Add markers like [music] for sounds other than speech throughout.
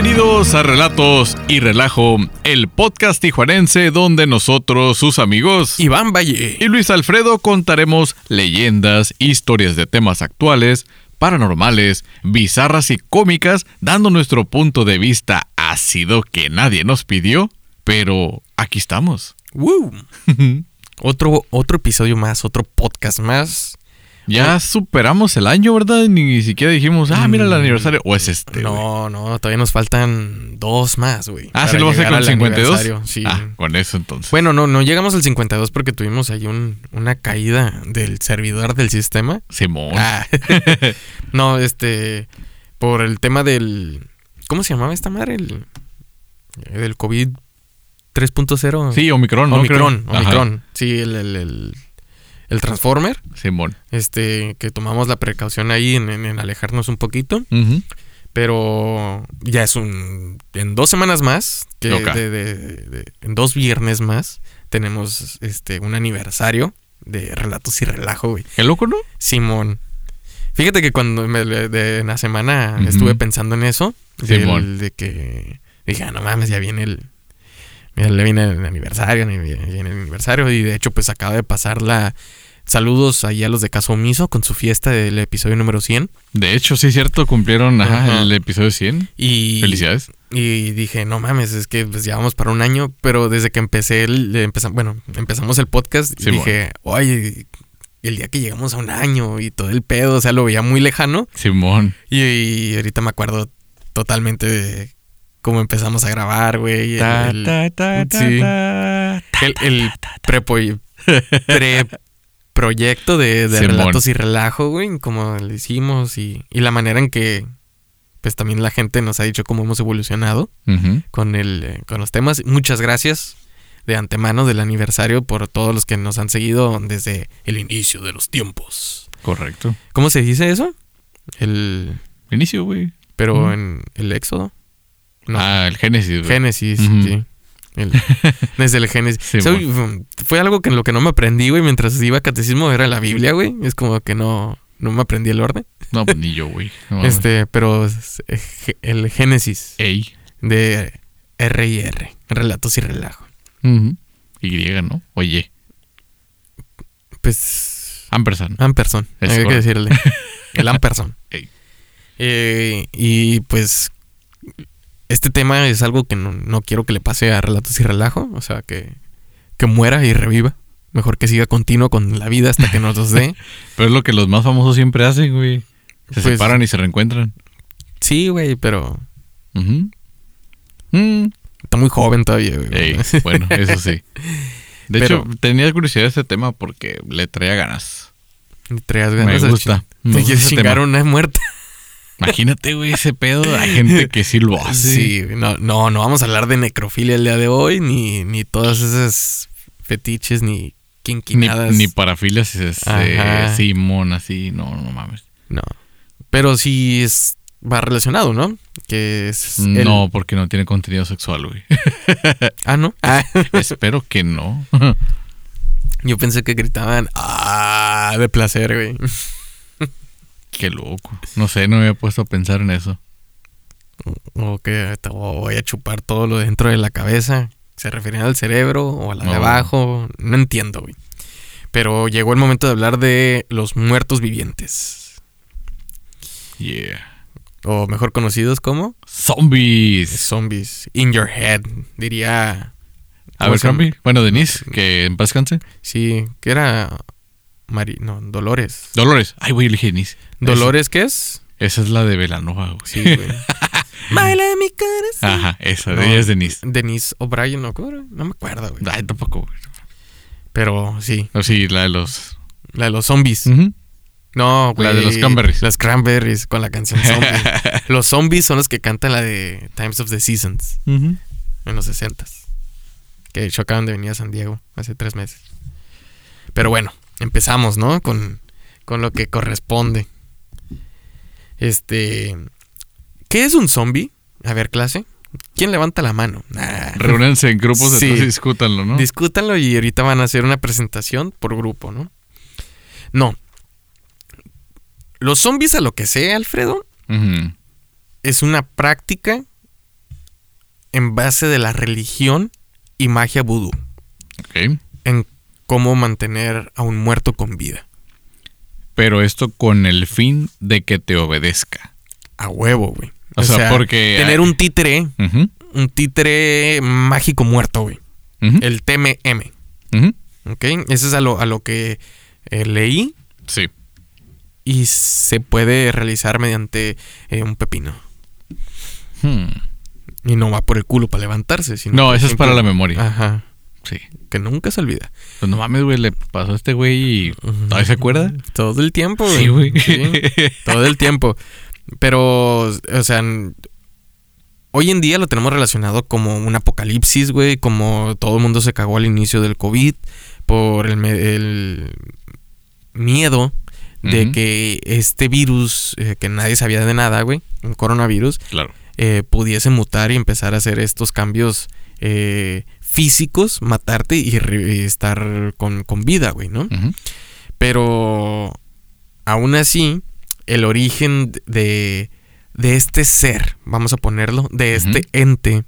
Bienvenidos a Relatos y Relajo, el podcast tijuanense donde nosotros, sus amigos Iván Valle y Luis Alfredo contaremos leyendas, historias de temas actuales, paranormales, bizarras y cómicas, dando nuestro punto de vista ácido que nadie nos pidió, pero aquí estamos. ¡Woo! [laughs] otro, otro episodio más, otro podcast más. Ya superamos el año, ¿verdad? Ni siquiera dijimos, ah, mira el Mm, aniversario. O es este. No, no, todavía nos faltan dos más, güey. Ah, ¿se lo vas a hacer con el al 52? aniversario, Sí. Ah, con eso entonces. Bueno, no, no llegamos al 52 porque tuvimos ahí un- una caída del servidor del sistema. Simón. Ah. [laughs] [laughs] no, este, por el tema del, ¿cómo se llamaba esta madre? El, del COVID 3.0. Sí, Omicron, ¿no? Omicron. Ajá, Omicron. Sí, el, el, el, el Transformer. Simón. Este, que tomamos la precaución ahí en, en- en alejarnos un poquito. Pero ya es un. En dos semanas más, que de- de- de- en dos viernes más, tenemos este un aniversario de Relatos y Relajo, güey. Qué loco, ¿no? Simón. Fíjate que cuando me, de- en la semana estuve pensando en eso, Simón. de que dije, ah, no mames, ya viene el. Le viene el aniversario, viene el aniversario. Y de hecho, pues acaba de pasar la. Saludos ahí a los de Caso Omiso con su fiesta del episodio número 100. De hecho, sí es cierto, cumplieron ajá, Ajá. el episodio 100. Y, Felicidades. Y dije, no mames, es que pues, ya vamos para un año, pero desde que empecé, el, empezam- bueno, empezamos el podcast, Sí, dije, oye, el día que llegamos a un año y todo el pedo, o sea, lo veía muy lejano. Simón. Y, y ahorita me acuerdo totalmente de cómo empezamos a grabar, güey. el- el- sí. el, el pre-proyecto de, de relatos y relajo, güey, como lo hicimos y, y la manera en que, pues también la gente nos ha dicho cómo hemos evolucionado con, el, eh, con los temas. Muchas gracias de antemano del aniversario por todos los que nos han seguido desde el inicio de los tiempos. Correcto. ¿Cómo se dice eso? El... Inicio, güey. Pero en el Éxodo. No. Ah, el Génesis, güey. Génesis, sí. El- [laughs] desde el Génesis. Sí, fue algo que en lo que no me aprendí, güey, mientras iba a catecismo era la Biblia, güey. Es como que no, no me aprendí el orden. No, pues ni yo, güey. No, este, pero eh, el Génesis Ey. de R y R, relatos y relajo. Ujú. Y, ¿no? Oye. Pues. Amperson, Es hay que decirle. El [laughs] Amperson. Ey. Eh, y pues este tema es algo que no, no quiero que le pase a Relatos y Relajo. O sea, que, que muera y reviva. Mejor que siga continuo con la vida hasta que nos los dé. [laughs] Pero es lo que los más famosos siempre hacen, güey. Se Pues- separan y se reencuentran. Sí, güey, pero. Mm. está muy joven todavía, güey. Ey, bueno, eso sí. [laughs] De Pero- hecho, tenía curiosidad de este tema porque le traía ganas. Ni traías Me ganas de gusta. me gusta quieres ese chingar tema. una muerta. Imagínate, güey, ese pedo. Hay gente que sí lo hace. Sí, no, no, no vamos a hablar de necrofilia el día de hoy, ni, ni todas esas fetiches, ni Ni, quinquinadas. ni parafilias, este, Ajá. Simón, así. No, no mames. No. Pero sí es, va relacionado, ¿no? Que es. el- No, porque no tiene contenido sexual, güey. [laughs] Ah, ¿no? Ah, [laughs] Espero que no. yo pensé que gritaban, ah, de placer, güey. Qué loco. No sé, no me había puesto a pensar en eso. O que voy a chupar todo lo dentro de la cabeza. ¿Se referían al cerebro o a la de No. abajo? No entiendo, güey. Pero llegó el momento de hablar de los muertos vivientes. Yeah. O mejor conocidos como Zombies. zombies. In your head, diría. A ¿cómo ver? Campi. Bueno, Denise, que en paz descanse. Sí, que era. Mari... No, Dolores. Dolores. Ay, güey, elegí Denise. ¿Dolores qué es? Esa es la de Velanova, güey. Sí, güey. [laughs] Baila mi corazón. Ajá, esa. No. Ella es Denise. Denise O'Brien, ¿no? No me acuerdo, güey. Ay, tampoco, güey. Pero sí, sí, la de los. la de los zombies. No, güey. La de los Cranberries. Las Cranberries con la canción Zombie. [laughs] los zombies son los que cantan la de Times of the Seasons en los 60 Que de hecho acaban de venir a San Diego hace tres meses. Pero bueno, empezamos, ¿no? Con, con lo que corresponde. Este. ¿Qué es un zombie? A ver, clase. ¿Quién levanta la mano? Nah. Reúnanse en grupos, Sí. discútanlo, ¿no? Discútanlo y ahorita van a hacer una presentación por grupo, ¿no? No. Los zombies, a lo que sé, Alfredo, es una práctica en base de la religión y magia vudú. Ok. En cómo mantener a un muerto con vida. Pero esto con el fin de que te obedezca. A huevo, güey. O, sea, porque. Tener un títere, Ujú, un títere mágico muerto, güey. El TMM. ujú. ¿Ok? Eso es a lo, a lo que eh, leí Sí. y se puede realizar mediante eh, un pepino. Hmm. Y no va por el culo para levantarse, sino. No, eso es para la memoria. Ajá. Sí. Que nunca se olvida. Pues no mames, güey, le pasó a este güey y. ¿Todavía se acuerda? Todo el tiempo, güey. Sí, güey. Sí, todo el tiempo. Pero, o sea, hoy en día lo tenemos relacionado como un apocalipsis, güey. Como todo el mundo se cagó al inicio del COVID por el, miedo de que este virus, eh, que nadie sabía de nada, güey, un coronavirus, Claro. eh, pudiese mutar y empezar a hacer estos cambios eh, físicos, matarte y, re- estar con, con vida, güey, ¿no? Pero aún así, el origen de, de este ser, vamos a ponerlo, de este ente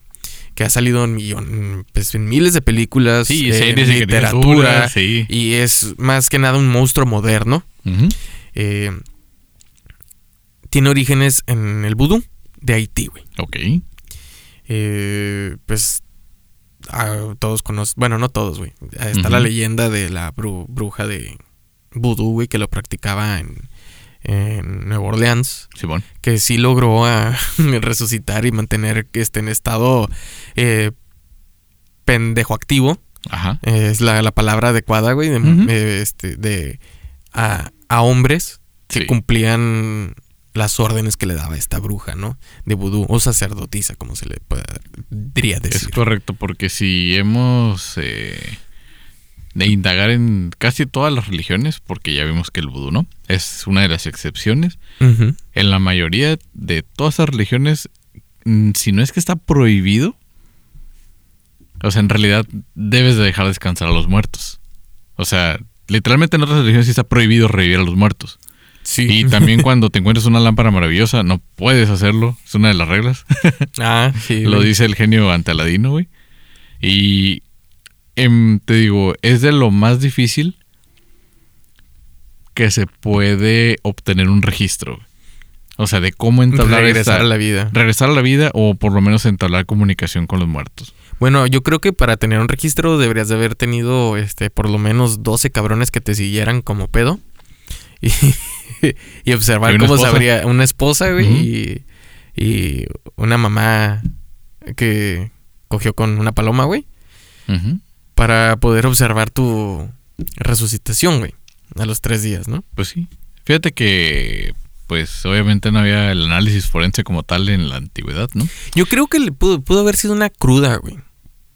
que ha salido en, millon- pues, en miles de películas, Sí, series literatura, sí. y es más que nada un monstruo moderno. Eh, tiene orígenes en el vudú de Haití, güey. Ok. Eh, pues ah, todos conocen, bueno, no todos, güey. Está la leyenda de la bru- bruja de vudú, güey, que lo practicaba en, en Nueva Orleans, Simón. que sí logró ah, [laughs] resucitar y mantener este en estado eh, pendejo activo. Ajá. Eh, es la, la palabra adecuada, güey, de, eh, este, de a, a hombres que Sí. cumplían las órdenes que le daba esta bruja, ¿no? De vudú o sacerdotisa, como se le podría Es decir. correcto, porque si hemos eh, de indagar en casi todas las religiones, porque ya vimos que el vudú no, es una de las excepciones. En la mayoría de todas esas religiones, mm, si no es que está prohibido, o sea, en realidad debes de dejar descansar a los muertos. O sea, literalmente en otras religiones sí está prohibido revivir a los muertos. Sí. Y también [laughs] cuando te encuentres una lámpara maravillosa, no puedes hacerlo. Es una de las reglas. [laughs] ah, sí. Lo güey. dice el genio ante Aladino, güey. Y em, te digo, es de lo más difícil que se puede obtener un registro. güey. O sea, de cómo entablar Regresar esta- a la vida. regresar a la vida o por lo menos entablar comunicación con los muertos. Bueno, yo creo que para tener un registro deberías de haber tenido este por lo menos 12 cabrones que te siguieran como pedo. [laughs] Y, y observar cómo esposa. sabría una esposa, güey, y, y una mamá que cogió con una paloma, güey, para poder observar tu resucitación, güey, a los tres días, ¿no? Pues sí. Fíjate que, pues obviamente no había el análisis forense como tal en la antigüedad, ¿no? Yo creo que le pudo, pudo haber sido una cruda, güey.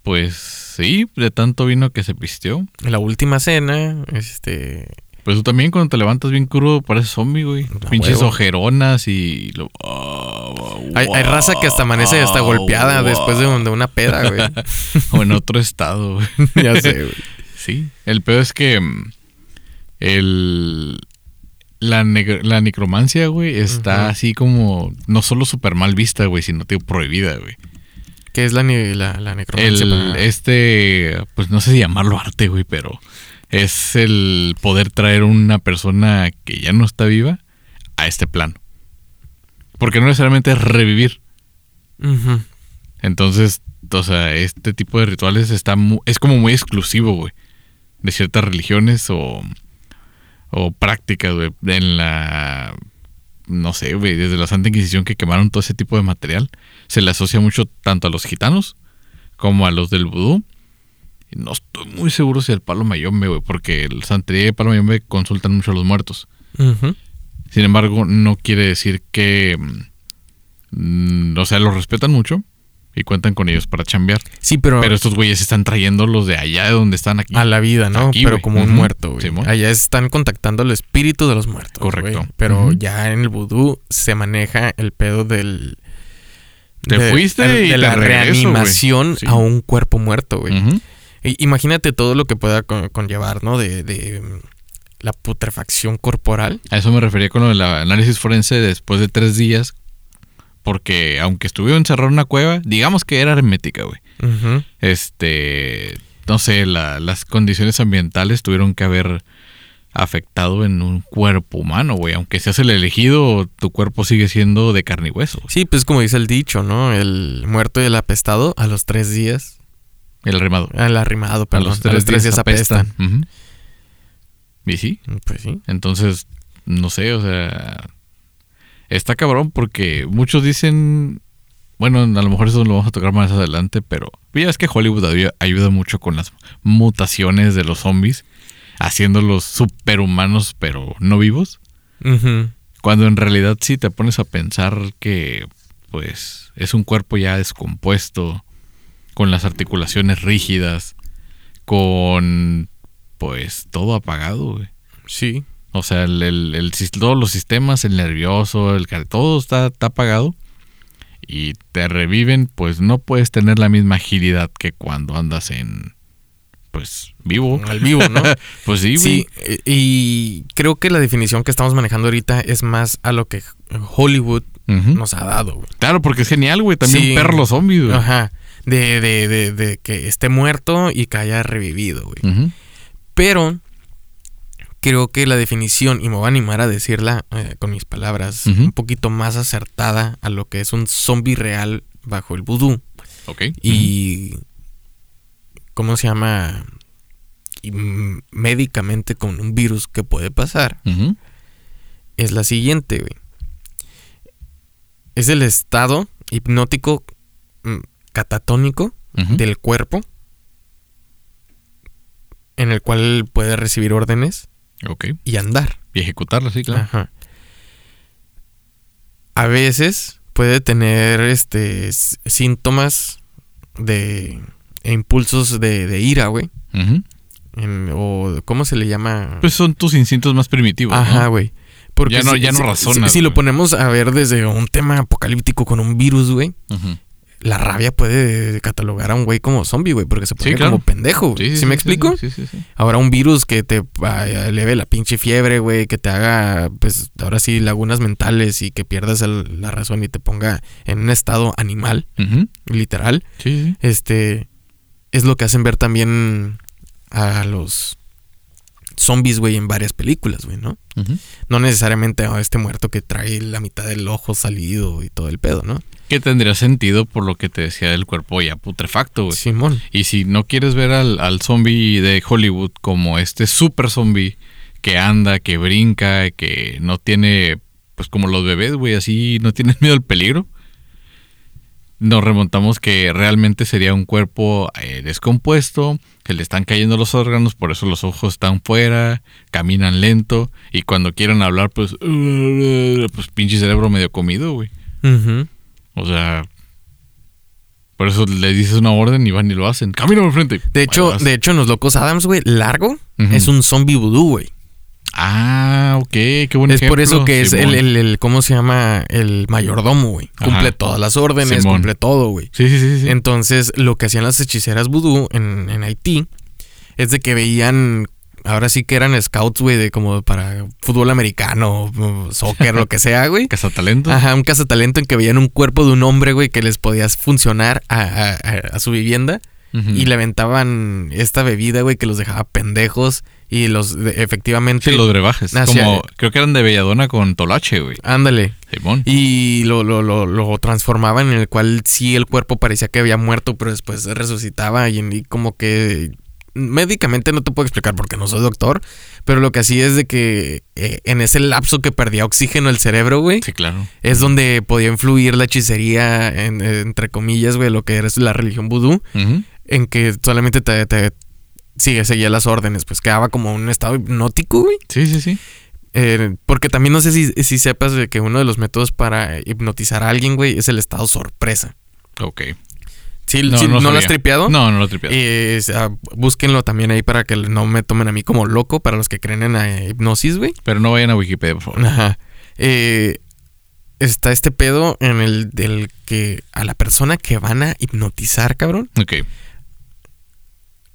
Pues sí, de tanto vino que se pisteó. La última cena, este, Pues tú también cuando te levantas bien crudo pareces zombie, güey. Pinches huevo. ojeronas y... Lo... hay, hay raza que hasta amanece hasta golpeada wow. después de, de una peda, güey. [laughs] O en otro estado, güey. [laughs] ya sé, güey. Sí. El peor es que... mm, El... La, la necromancia, güey, está así como... No solo súper mal vista, güey, sino tío prohibida, güey. ¿Qué es la, la, la necromancia? El, para- este, pues no sé si llamarlo arte, güey, pero es el poder traer una persona que ya no está viva a este plano. Porque no necesariamente es revivir. Entonces, o sea, este tipo de rituales está mu- es como muy exclusivo, güey, de ciertas religiones o, o prácticas, güey, en la, no sé, güey, desde la Santa Inquisición que quemaron todo ese tipo de material, se le asocia mucho tanto a los gitanos como a los del vudú. No estoy muy seguro si al palo mayombe, güey, porque el santería y el palo mayombe consultan mucho a los muertos. Sin embargo, no quiere decir que, mm, o sea, los respetan mucho y cuentan con ellos para chambear. Sí, pero, Pero estos güeyes están trayendo los de allá de donde están aquí. a la vida, ¿no? Aquí, pero como un muerto, güey. Allá están contactando el espíritu de los muertos. Correcto. Pero ya en el vudú se maneja el pedo del. Te fuiste de, y de te la regreso, reanimación Sí. a un cuerpo muerto, güey. Imagínate todo lo que pueda con- conllevar, ¿no? De, de, mm, la putrefacción corporal. A eso me refería con lo del análisis forense después de tres días. Porque aunque estuviera encerrado en una cueva, digamos que era hermética, güey. Este, no sé, las condiciones ambientales tuvieron que haber afectado en un cuerpo humano, güey. Aunque seas el elegido, tu cuerpo sigue siendo de carne y hueso. Sí, pues como dice el dicho, ¿no? El muerto y el apestado a los tres días. El arrimado. El arrimado, perdón. A los tres, días, apestan. ¿Y sí? Pues sí. Entonces, no sé, o sea... Está cabrón porque muchos dicen... Bueno, a lo mejor eso lo vamos a tocar más adelante, pero... Ya es que Hollywood ayuda mucho con las mutaciones de los zombies haciéndolos superhumanos pero no vivos. Cuando en realidad sí te pones a pensar que pues es un cuerpo ya descompuesto, con las articulaciones rígidas, con pues todo apagado, güey. Sí. O sea, el, todos los sistemas, el nervioso, el todo está, está apagado y te reviven, pues no puedes tener la misma agilidad que cuando andas en, pues vivo. Al vivo, ¿no? [laughs] pues sí, Sí, y creo que la definición que estamos manejando ahorita es más a lo que Hollywood nos ha dado, güey. Claro, porque es genial, güey. También perro los zombies, güey. Ajá. De, de, de, de, que esté muerto y que haya revivido, güey. Pero creo que la definición, y me voy a animar a decirla eh, con mis palabras, un poquito más acertada a lo que es un zombie real bajo el vudú. Ok. Y ¿cómo se llama? médicamente con un virus que puede pasar, es la siguiente, güey. Es el estado hipnótico catatónico del cuerpo en el cual puede recibir órdenes y andar. Y ejecutarlas, sí, claro. A veces puede tener este síntomas de e impulsos de, de ira, güey. o ¿cómo se le llama? Pues son tus instintos más primitivos. Ajá, güey. Porque ya no, si, ya no razonas. Si, lo ponemos a ver desde un tema apocalíptico con un virus, güey, la rabia puede catalogar a un güey como zombie, güey, porque se pone como pendejo. Sí, ¿Sí, me explico? Sí, sí, sí, Ahora un virus que te eleve la pinche fiebre, güey, que te haga, pues, ahora sí, lagunas mentales y que pierdas la razón y te ponga en un estado animal, literal. Sí, Este es lo que hacen ver también a los zombies, güey, en varias películas, güey, ¿no? No necesariamente a este muerto que trae la mitad del ojo salido y todo el pedo, ¿no? Que tendría sentido por lo que te decía del cuerpo ya putrefacto, güey. Simón. Y si no quieres ver al, al zombie de Hollywood como este super zombie que anda, que brinca, que no tiene, pues como los bebés, güey, así no tienes [laughs] miedo al peligro nos remontamos que realmente sería un cuerpo eh, descompuesto, que le están cayendo los órganos, por eso los ojos están fuera, caminan lento y cuando quieren hablar, pues, [laughs] pues pinche cerebro medio comido, güey. O sea, por eso le dices una orden y van y lo hacen. Camina al frente. De hecho, de hecho, en los locos Adams, güey, largo es un zombie vudú, güey. Ah, ok, qué buen Es por eso que es el, el, ¿cómo se llama? El mayordomo, güey. Cumple todas las órdenes, cumple todo, güey. Sí, sí, sí, Entonces, lo que hacían las hechiceras vudú en, en Haití es de que veían ahora sí que eran scouts, güey, de como para fútbol americano, soccer, lo que sea, güey. [laughs] Cazatalento. Ajá, un cazatalento en que veían un cuerpo de un hombre, güey, que les podía funcionar a, a su vivienda y le aventaban esta bebida, güey, que los dejaba pendejos y los efectivamente... Sí, los brebajes. como, creo que eran de Belladona con Tolache, güey. Ándale. Simón. Y lo, lo, lo, lo, transformaban en el cual sí el cuerpo parecía que había muerto, pero después resucitaba y, como que médicamente no te puedo explicar porque no soy doctor, pero lo que hacía es de que eh, en ese lapso que perdía oxígeno el cerebro, güey. Sí, claro. Es donde podía influir la hechicería, entre comillas, güey, lo que era la religión vudú en que solamente te, te sigue, seguía las órdenes, pues quedaba como un estado hipnótico, güey. Sí, sí, sí. Eh, porque también no sé si, si sepas de que uno de los métodos para hipnotizar a alguien, güey, es el estado sorpresa. Ok. Sí, no, lo has tripeado? No, no lo he tripeado. Eh, búsquenlo también ahí para que no me tomen a mí como loco, para los que creen en la hipnosis, güey. Pero no vayan a Wikipedia, por favor. Ajá. Eh, está este pedo en el del que a la persona que van a hipnotizar, cabrón. Ok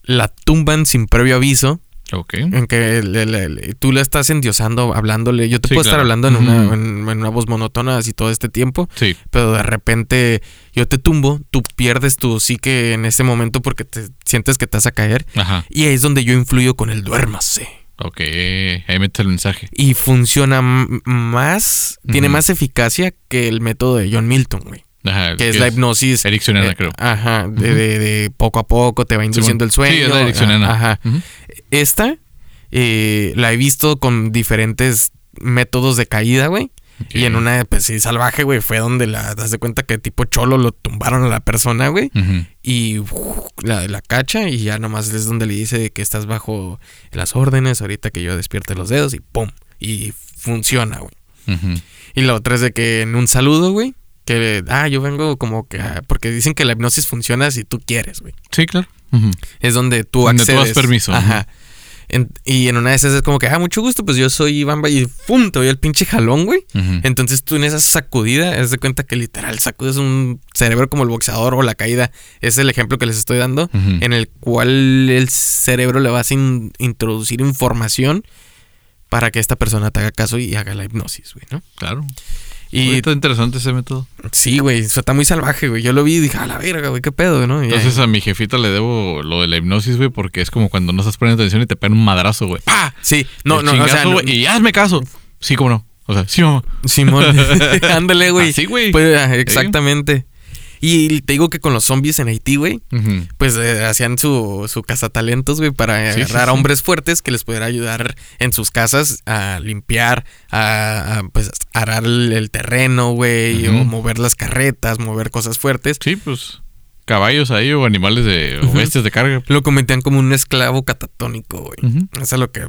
la tumban sin previo aviso Ok. En que le- le- le- tú le estás endiosando, hablándole. Yo te Sí, puedo estar hablando en, una, en, en una voz monótona así todo este tiempo, Sí. pero de repente yo te tumbo, tú pierdes tu psique en ese momento porque te sientes que te vas a caer. Ajá. Y ahí es donde yo influyo con el duérmase. Ok. Ahí metes el mensaje. Y funciona más, tiene más eficacia que el método de John Milton, güey. Ajá. Que es la hipnosis. Ericksoniana, eh, creo. Ajá, de, de- de poco a poco te va induciendo el sueño. Sí, es la ericksoniana. Ajá. Esta eh, la he visto con diferentes métodos de caída, güey. Y en una, pues sí, salvaje, güey, fue donde la das de cuenta que tipo cholo lo tumbaron a la persona, güey. Y uf, la, la cacha y ya nomás es donde le dice que estás bajo las órdenes ahorita que yo despierte los dedos y ¡pum! Y funciona, güey. Y la otra es de que en un saludo, güey, que, ah, yo vengo como que, ah, porque dicen que la hipnosis funciona si tú quieres, güey. Sí, claro. Es donde tú Donde tú accedes. das permiso, Ajá. En- y en una de esas es como que, ah, mucho gusto, pues yo soy Iván y ¡pum! Te doy el pinche jalón, güey. Entonces tú en esa sacudida, es de cuenta que literal sacudes un cerebro como el boxeador o la caída. Es el ejemplo que les estoy dando, en el cual el cerebro le vas a in- introducir información para que esta persona te haga caso y haga la hipnosis, güey, ¿no? Claro. Y Está interesante ese método. sí, güey, eso está muy salvaje, güey. Yo lo vi y dije, a la verga, güey, qué pedo, ¿no? Y Entonces a mi jefita le debo lo de la hipnosis, güey, porque es como cuando no estás poniendo atención y te pegan un madrazo, güey. ¡Pah! sí, no, El no, o sea, no- güey, y hazme caso. Sí, cómo no. O sea, sí, mamá. Simón, [laughs] [laughs] ándale, güey. Así, güey. Pues, ah, exactamente. Y te digo que con los zombies en Haití, güey, pues eh, hacían su, su cazatalentos, güey, para Sí, sí, agarrar a sí. hombres fuertes que les pudiera ayudar en sus casas a limpiar, a, a, pues arar el, el terreno, güey, o mover las carretas, mover cosas fuertes. Sí, pues caballos ahí o animales de o bestias de carga. Lo cometían como un esclavo catatónico, güey. Eso es lo que.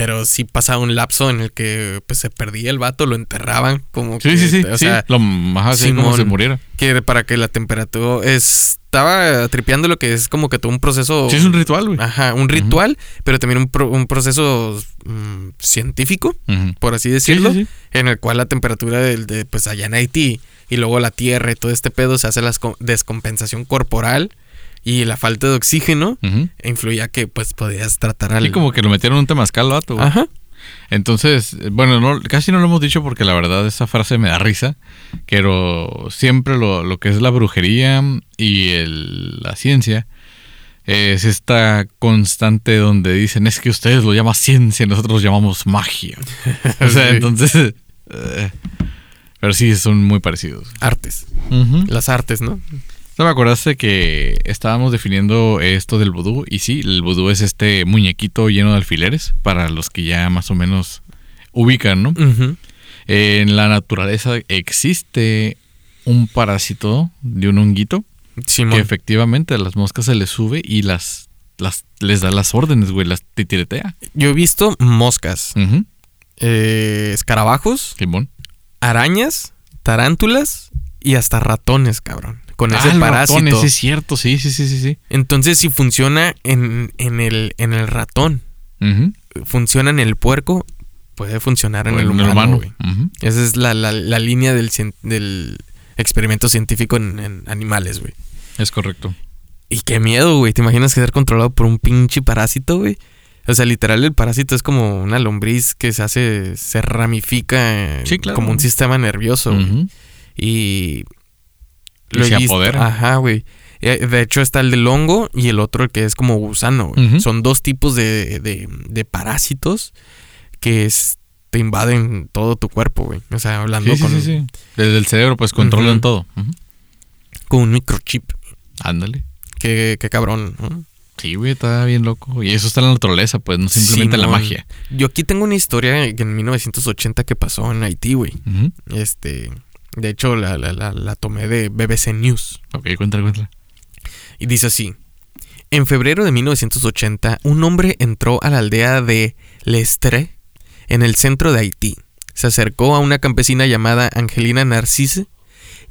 Pero sí pasaba un lapso en el que pues se perdía el vato, lo enterraban como Sí, que, sí, sí. O sí. sea, lo más así como se muriera. que para que la temperatura estaba tripeando lo que es como que todo un proceso. Sí, es un ritual, güey. Ajá, un ritual, pero también un, pro- un proceso mm, científico, por así Sí, decirlo, sí, sí. en el cual la temperatura del, de, pues allá en Haití y luego la tierra y todo este pedo se hace la esco- descompensación corporal y la falta de oxígeno influía que pues podías tratar al... Sí, como que lo metieron en un temazcal, al vato, güey. Ajá. Entonces, bueno, no, casi no lo hemos dicho porque la verdad esa frase me da risa, pero siempre lo, lo que es la brujería y el- la ciencia es esta constante donde dicen es que ustedes lo llaman ciencia y nosotros lo llamamos magia. [laughs] o sea, Sí. entonces... eh, pero sí, son muy parecidos. Artes. Las artes, ¿no? ¿No me acordaste que estábamos definiendo esto del vudú? Y sí, el vudú es este muñequito lleno de alfileres, para los que ya más o menos ubican, ¿no? En la naturaleza existe un parásito de un honguito Simón. que efectivamente a las moscas se les sube y las, las les da las órdenes, güey, las titiretea. Yo he visto moscas, eh, escarabajos, Simón. arañas, tarántulas y hasta ratones, cabrón. Con Ah, ese parásito. ratones, sí es cierto, sí, sí, sí, sí, sí. Entonces, si funciona en, en el, en el ratón, funciona en el puerco, puede funcionar en, el humano. Esa es la, la- la línea del, del experimento científico en, en animales, güey. Es correcto. Y qué miedo, güey. ¿Te imaginas que ser controlado por un pinche parásito, güey? O sea, literal, el parásito es como una lombriz que se hace, se ramifica Sí, claro. como un sistema nervioso. güey. Ujú. Y. Y se apodera. Ajá, güey. Eh, De hecho, está el del hongo y el otro el que es como gusano, güey. Son dos tipos de, de- de parásitos que es- te invaden todo tu cuerpo, güey. O sea, hablando Sí, sí, con, sí, sí. Desde el cerebro, pues controlan todo. Con un microchip. Ándale. Qué, qué cabrón. ¿no? Sí, güey, está bien loco. Y eso está en la naturaleza, pues, no simplemente en la magia. Yo aquí tengo una historia en 1980 que pasó en Haití, güey. Este, de hecho, la, la- la- la tomé de BBC News. Ok, cuéntala, cuéntala. Y dice así. En febrero de 1980, un hombre entró a la aldea de Lestre, en el centro de Haití. Se acercó a una campesina llamada Angelina Narcisse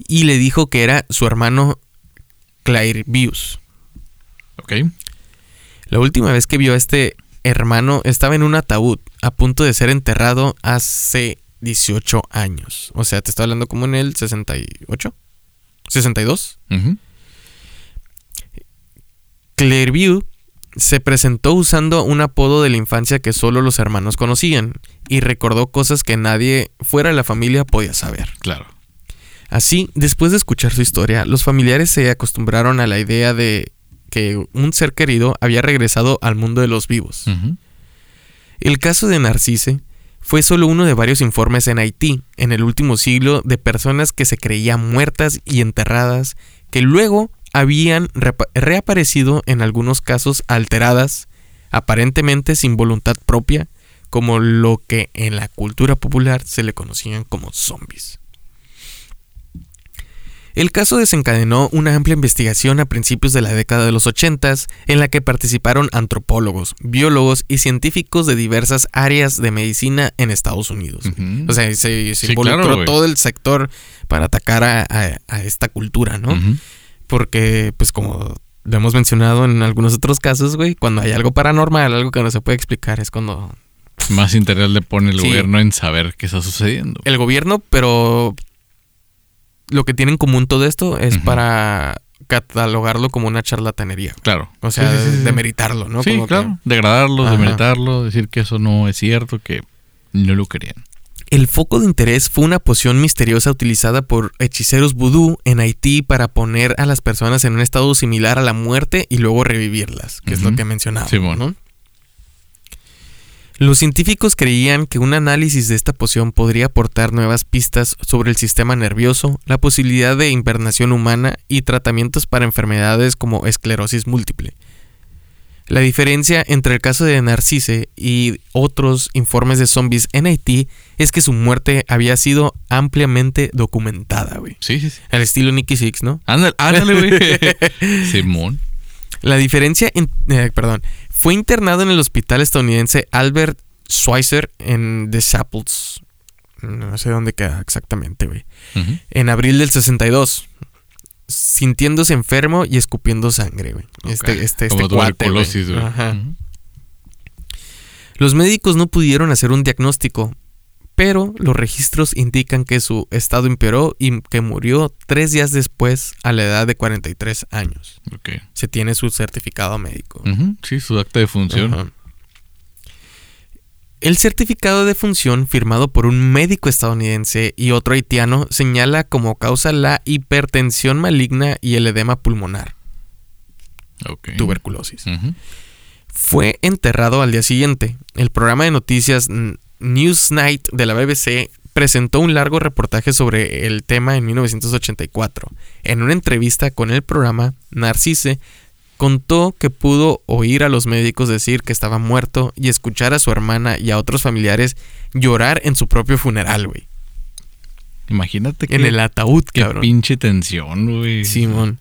y le dijo que era su hermano Clairvius. Ok. La última vez que vio a este hermano estaba en un ataúd, a punto de ser enterrado hace 18 años. O sea, te estoy hablando como en el 68, 62. Ujú. Clairview se presentó usando un apodo de la infancia que solo los hermanos conocían y recordó cosas que nadie fuera de la familia podía saber. Claro. Así, después de escuchar su historia, los familiares se acostumbraron a la idea de que un ser querido había regresado al mundo de los vivos. El caso de Narcisse fue solo uno de varios informes en Haití en el último siglo de personas que se creían muertas y enterradas, que luego habían reaparecido en algunos casos alteradas, aparentemente sin voluntad propia, como lo que en la cultura popular se le conocían como zombies. El caso desencadenó una amplia investigación a principios de la década de los 80 en la que participaron antropólogos, biólogos y científicos de diversas áreas de medicina en Estados Unidos. O sea, se, se Sí, involucró claro, todo el sector para atacar a, a- a esta cultura, ¿no? Porque, pues como lo hemos mencionado en algunos otros casos, güey, cuando hay algo paranormal, algo que no se puede explicar, es cuando Más interés le pone el Sí. gobierno en saber qué está sucediendo. el gobierno, pero lo que tiene en común todo esto es para catalogarlo como una charlatanería. Claro. O sea, Sí, sí, sí, sí. demeritarlo, ¿no? Sí, Como que- claro. Degradarlo, Ajá. demeritarlo, decir que eso no es cierto, que no lo querían. El foco de interés fue una poción misteriosa utilizada por hechiceros vudú en Haití para poner a las personas en un estado similar a la muerte y luego revivirlas, que es lo que mencionaba. Simón. ¿no? Los científicos creían que un análisis de esta poción podría aportar nuevas pistas sobre el sistema nervioso, la posibilidad de invernación humana y tratamientos para enfermedades como esclerosis múltiple. La diferencia entre el caso de Narcisse y otros informes de zombies en Haití es que su muerte había sido ampliamente documentada, güey. Sí, sí, sí. Al estilo Nicky Six, ¿no? Ándale, ándale, güey. [laughs] Simón. La diferencia, en- eh, perdón, fue internado en el hospital estadounidense Albert Schweitzer en The Chapels. No sé dónde queda exactamente, güey. En abril del 62. Sintiéndose enfermo y escupiendo sangre, güey. Este, este, este cuate, güey. Ajá. Los médicos no pudieron hacer un diagnóstico, pero los registros indican que su estado empeoró y que murió tres días después a la edad de 43 años. Se tiene su certificado médico. Sí, su acta de función. El certificado de función firmado por un médico estadounidense y otro haitiano señala como causa la hipertensión maligna y el edema pulmonar, tuberculosis. Fue enterrado al día siguiente. El programa de noticias Newsnight de la BBC presentó un largo reportaje sobre el tema en 1984. En una entrevista con el programa, Narcisse contó que pudo oír a los médicos decir que estaba muerto y escuchar a su hermana y a otros familiares llorar en su propio funeral, güey. Imagínate que. En el ataúd, Qué cabrón. pinche tensión, güey. Simón.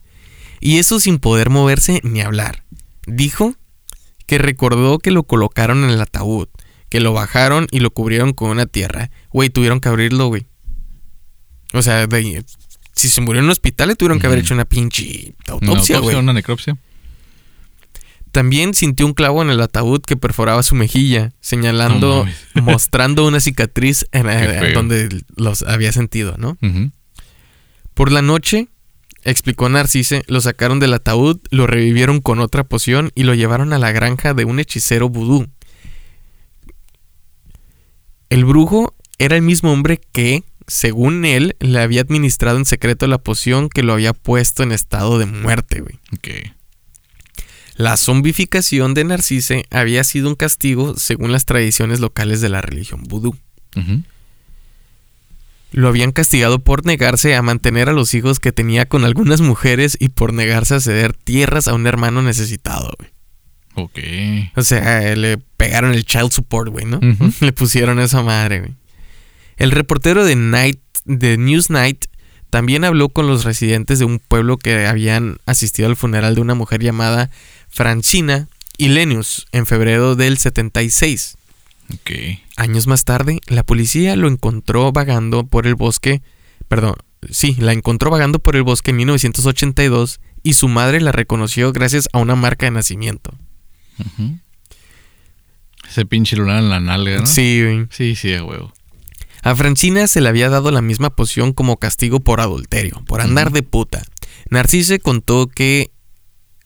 Y eso sin poder moverse ni hablar. Dijo que recordó que lo colocaron en el ataúd, que lo bajaron y lo cubrieron con una tierra. Güey, tuvieron que abrirlo, güey. O sea, de- si se murió en un hospital, le tuvieron que haber hecho una pinche Una autopsia, güey. una necropsia. También sintió un clavo en el ataúd que perforaba su mejilla, señalando, [laughs] mostrando una cicatriz en, donde los había sentido, ¿no? Por la noche, explicó Narcisse, lo sacaron del ataúd, lo revivieron con otra poción y lo llevaron a la granja de un hechicero vudú. El brujo era el mismo hombre que, según él, le había administrado en secreto la poción que lo había puesto en estado de muerte, güey. Ok. La zombificación de Narcisse había sido un castigo según las tradiciones locales de la religión vudú. Lo habían castigado por negarse a mantener a los hijos que tenía con algunas mujeres y por negarse a ceder tierras a un hermano necesitado, güey. Ok. O sea, le pegaron el child support, güey, ¿no? [laughs] Le pusieron esa madre, güey. El reportero de Night, de Newsnight, también habló con los residentes de un pueblo que habían asistido al funeral de una mujer llamada Francina Ilenius en febrero del 76. Ok. Años más tarde, la policía lo encontró vagando por el bosque, perdón, sí, la encontró vagando por el bosque en 1982 y su madre la reconoció gracias a una marca de nacimiento. Ese pinche lunar en la nalga, ¿no? Sí, güey. Sí, sí, a huevo. A Francina se le había dado la misma poción como castigo por adulterio, por andar de puta. Narcisse contó que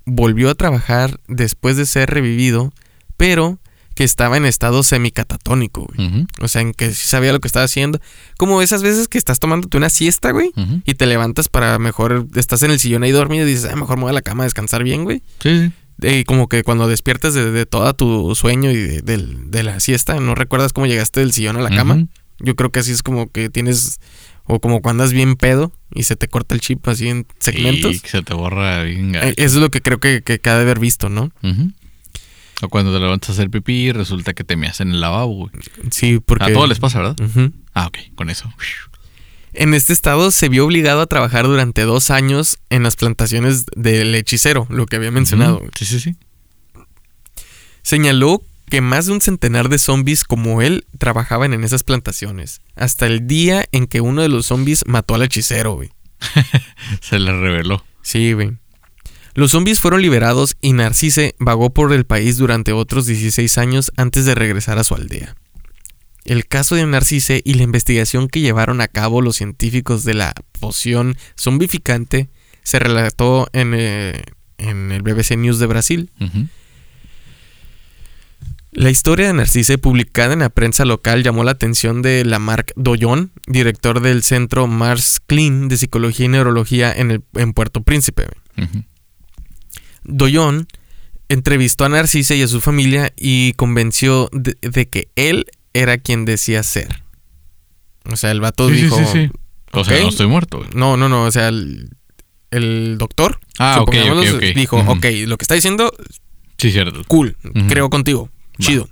volvió a trabajar después de ser revivido, pero que estaba en estado semicatatónico, güey. O sea, en que sí sabía lo que estaba haciendo. Como esas veces que estás tomándote una siesta, güey, y te levantas para mejor, estás en el sillón ahí dormido y dices, ah, mejor a la cama a descansar bien, güey. Sí, Y como que cuando despiertas de, de todo tu sueño y de, del- de la siesta, no recuerdas cómo llegaste del sillón a la cama. Yo creo que así es como que tienes, o como cuando andas bien pedo y se te corta el chip así en segmentos. Y se te borra bien. Eh, Eso es lo que creo que, que, que ha de haber visto, ¿no? O cuando te levantas a hacer pipí y resulta que te meas en el lavabo, güey. Sí, porque... A todos les pasa, ¿verdad? Ah, ok, con eso. En este estado se vio obligado a trabajar durante dos años en las plantaciones del hechicero, lo que había mencionado. Sí, sí, sí. Señaló que más de un centenar de zombies como él trabajaban en esas plantaciones, hasta el día en que uno de los zombies mató al hechicero, güey. [laughs] Se le reveló. Sí, güey. Los zombies fueron liberados y Narcisse vagó por el país durante otros 16 años antes de regresar a su aldea. El caso de Narcisse y la investigación que llevaron a cabo los científicos de la poción zombificante se relató en, eh, en el BBC News de Brasil. La historia de Narcisse publicada en la prensa local llamó la atención de Lamarck Doyon, director del Centro Mars Clean de Psicología y Neurología en, el- en Puerto Príncipe. Doyon entrevistó a Narcisse y a su familia y convenció de, de que él era quien decía ser. O sea, el vato Sí, sí, dijo... sí, sí. O sea, no estoy muerto, güey. No, no, no, o sea, el, el doctor Ah, ok, ok, supongámoslo, ok. dijo, ok, lo que está diciendo, Sí, cierto. cool, creo contigo, Va. chido.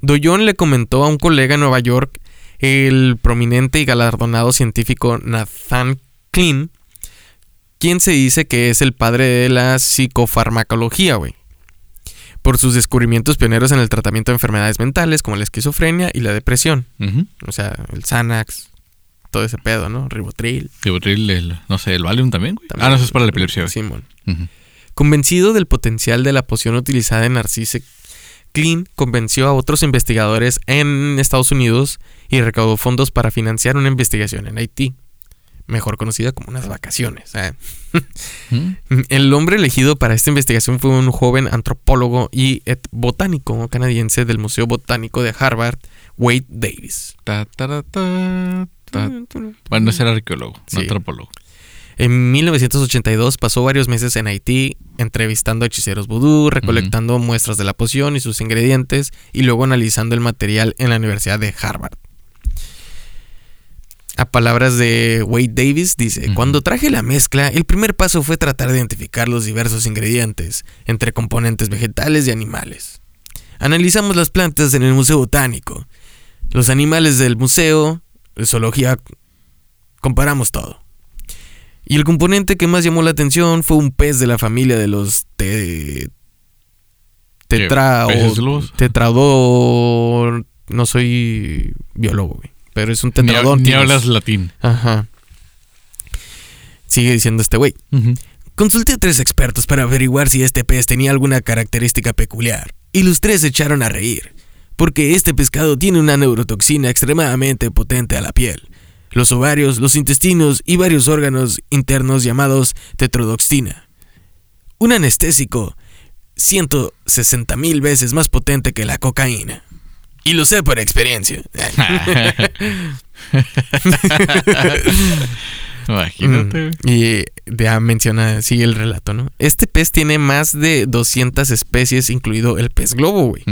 Doyon le comentó a un colega en Nueva York, el prominente y galardonado científico Nathan Klein, quien se dice que es el padre de la psicofarmacología, güey. Por sus descubrimientos pioneros en el tratamiento de enfermedades mentales como la esquizofrenia y la depresión. O sea, el Xanax, todo ese pedo, ¿no? Ribotril. Ribotril, el- no sé, el Valium también, güey. También. Ah, no, eso es para la epilepsia. Simón. Convencido del potencial de la poción utilizada en Narcisse, Klein convenció a otros investigadores en Estados Unidos y recaudó fondos para financiar una investigación en Haití, mejor conocida como unas vacaciones. ¿eh? [laughs] El hombre elegido para esta investigación fue un joven antropólogo y etbotánico canadiense del Museo Botánico de Harvard, Wade Davis. Ta, ta, ta. Bueno, ese era arqueólogo, no antropólogo. En 1982 pasó varios meses en Haití entrevistando a hechiceros vudú, recolectando muestras de la poción y sus ingredientes y luego analizando el material en la Universidad de Harvard. A palabras de Wade Davis dice, cuando traje la mezcla, el primer paso fue tratar de identificar los diversos ingredientes entre componentes vegetales y animales. Analizamos las plantas en el Museo Botánico, los animales del museo, la zoología, comparamos todo. Y el componente que más llamó la atención fue un pez de la familia de los te... tetra tetrador no soy biólogo, güey, pero es un Ni, tetradón. ni hablas latín. Ajá. Sigue diciendo este güey. Consulté a tres expertos para averiguar si este pez tenía alguna característica peculiar, y los tres se echaron a reír, porque este pescado tiene una neurotoxina extremadamente potente a la piel, los ovarios, los intestinos y varios órganos internos llamados tetrodoxina. Un anestésico 160 mil veces más potente que la cocaína. Y lo sé por experiencia. [laughs] Imagínate. Mm, Y ya menciona, sigue el relato, ¿no? Este pez tiene más de 200 especies, incluido el pez globo, güey.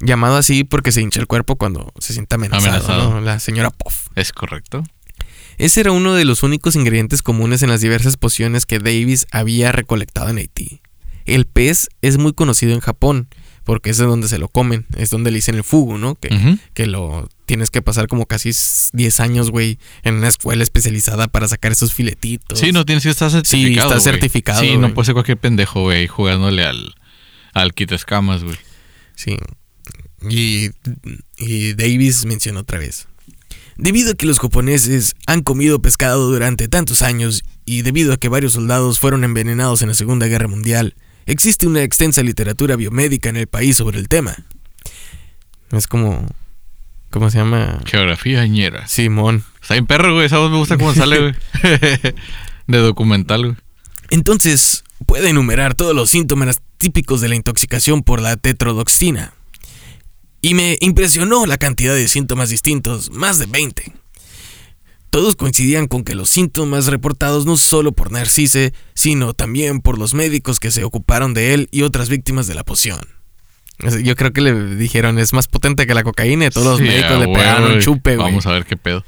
Llamado así porque se hincha el cuerpo cuando se siente amenazado, Amenazado. ¿no? La señora Puff. Es correcto. Ese era uno de los únicos ingredientes comunes en las diversas pociones que Davis había recolectado en Haití. El pez es muy conocido en Japón, porque es de donde se lo comen, es donde le dicen el fugu, ¿no? Que, que lo tienes que pasar como casi s- 10 años, güey, en una escuela especializada para sacar esos filetitos. Sí, no tienes que estar certificado. está güey. certificado, Sí, no puede ser cualquier pendejo, güey, jugándole al, al escamas, güey. Sí. Y, y Davis mencionó otra vez. Debido a que los japoneses han comido pescado durante tantos años y debido a que varios soldados fueron envenenados en la Segunda Guerra Mundial, existe una extensa literatura biomédica en el país sobre el tema. Es como... ¿Cómo se llama? Geografía ñera. Simón. Está bien perro, güey. Esa voz me gusta cómo sale, güey. [laughs] De documental, güey. Entonces, puede enumerar todos los síntomas típicos de la intoxicación por la tetrodoxina. Y me impresionó la cantidad de síntomas distintos, más de 20. Todos coincidían con que los síntomas reportados no solo por Narcisse, sino también por los médicos que se ocuparon de él y otras víctimas de la poción. Yo creo que le dijeron, es más potente que la cocaína y todos los médicos le pegaron un chupe, güey. Vamos a ver qué pedo.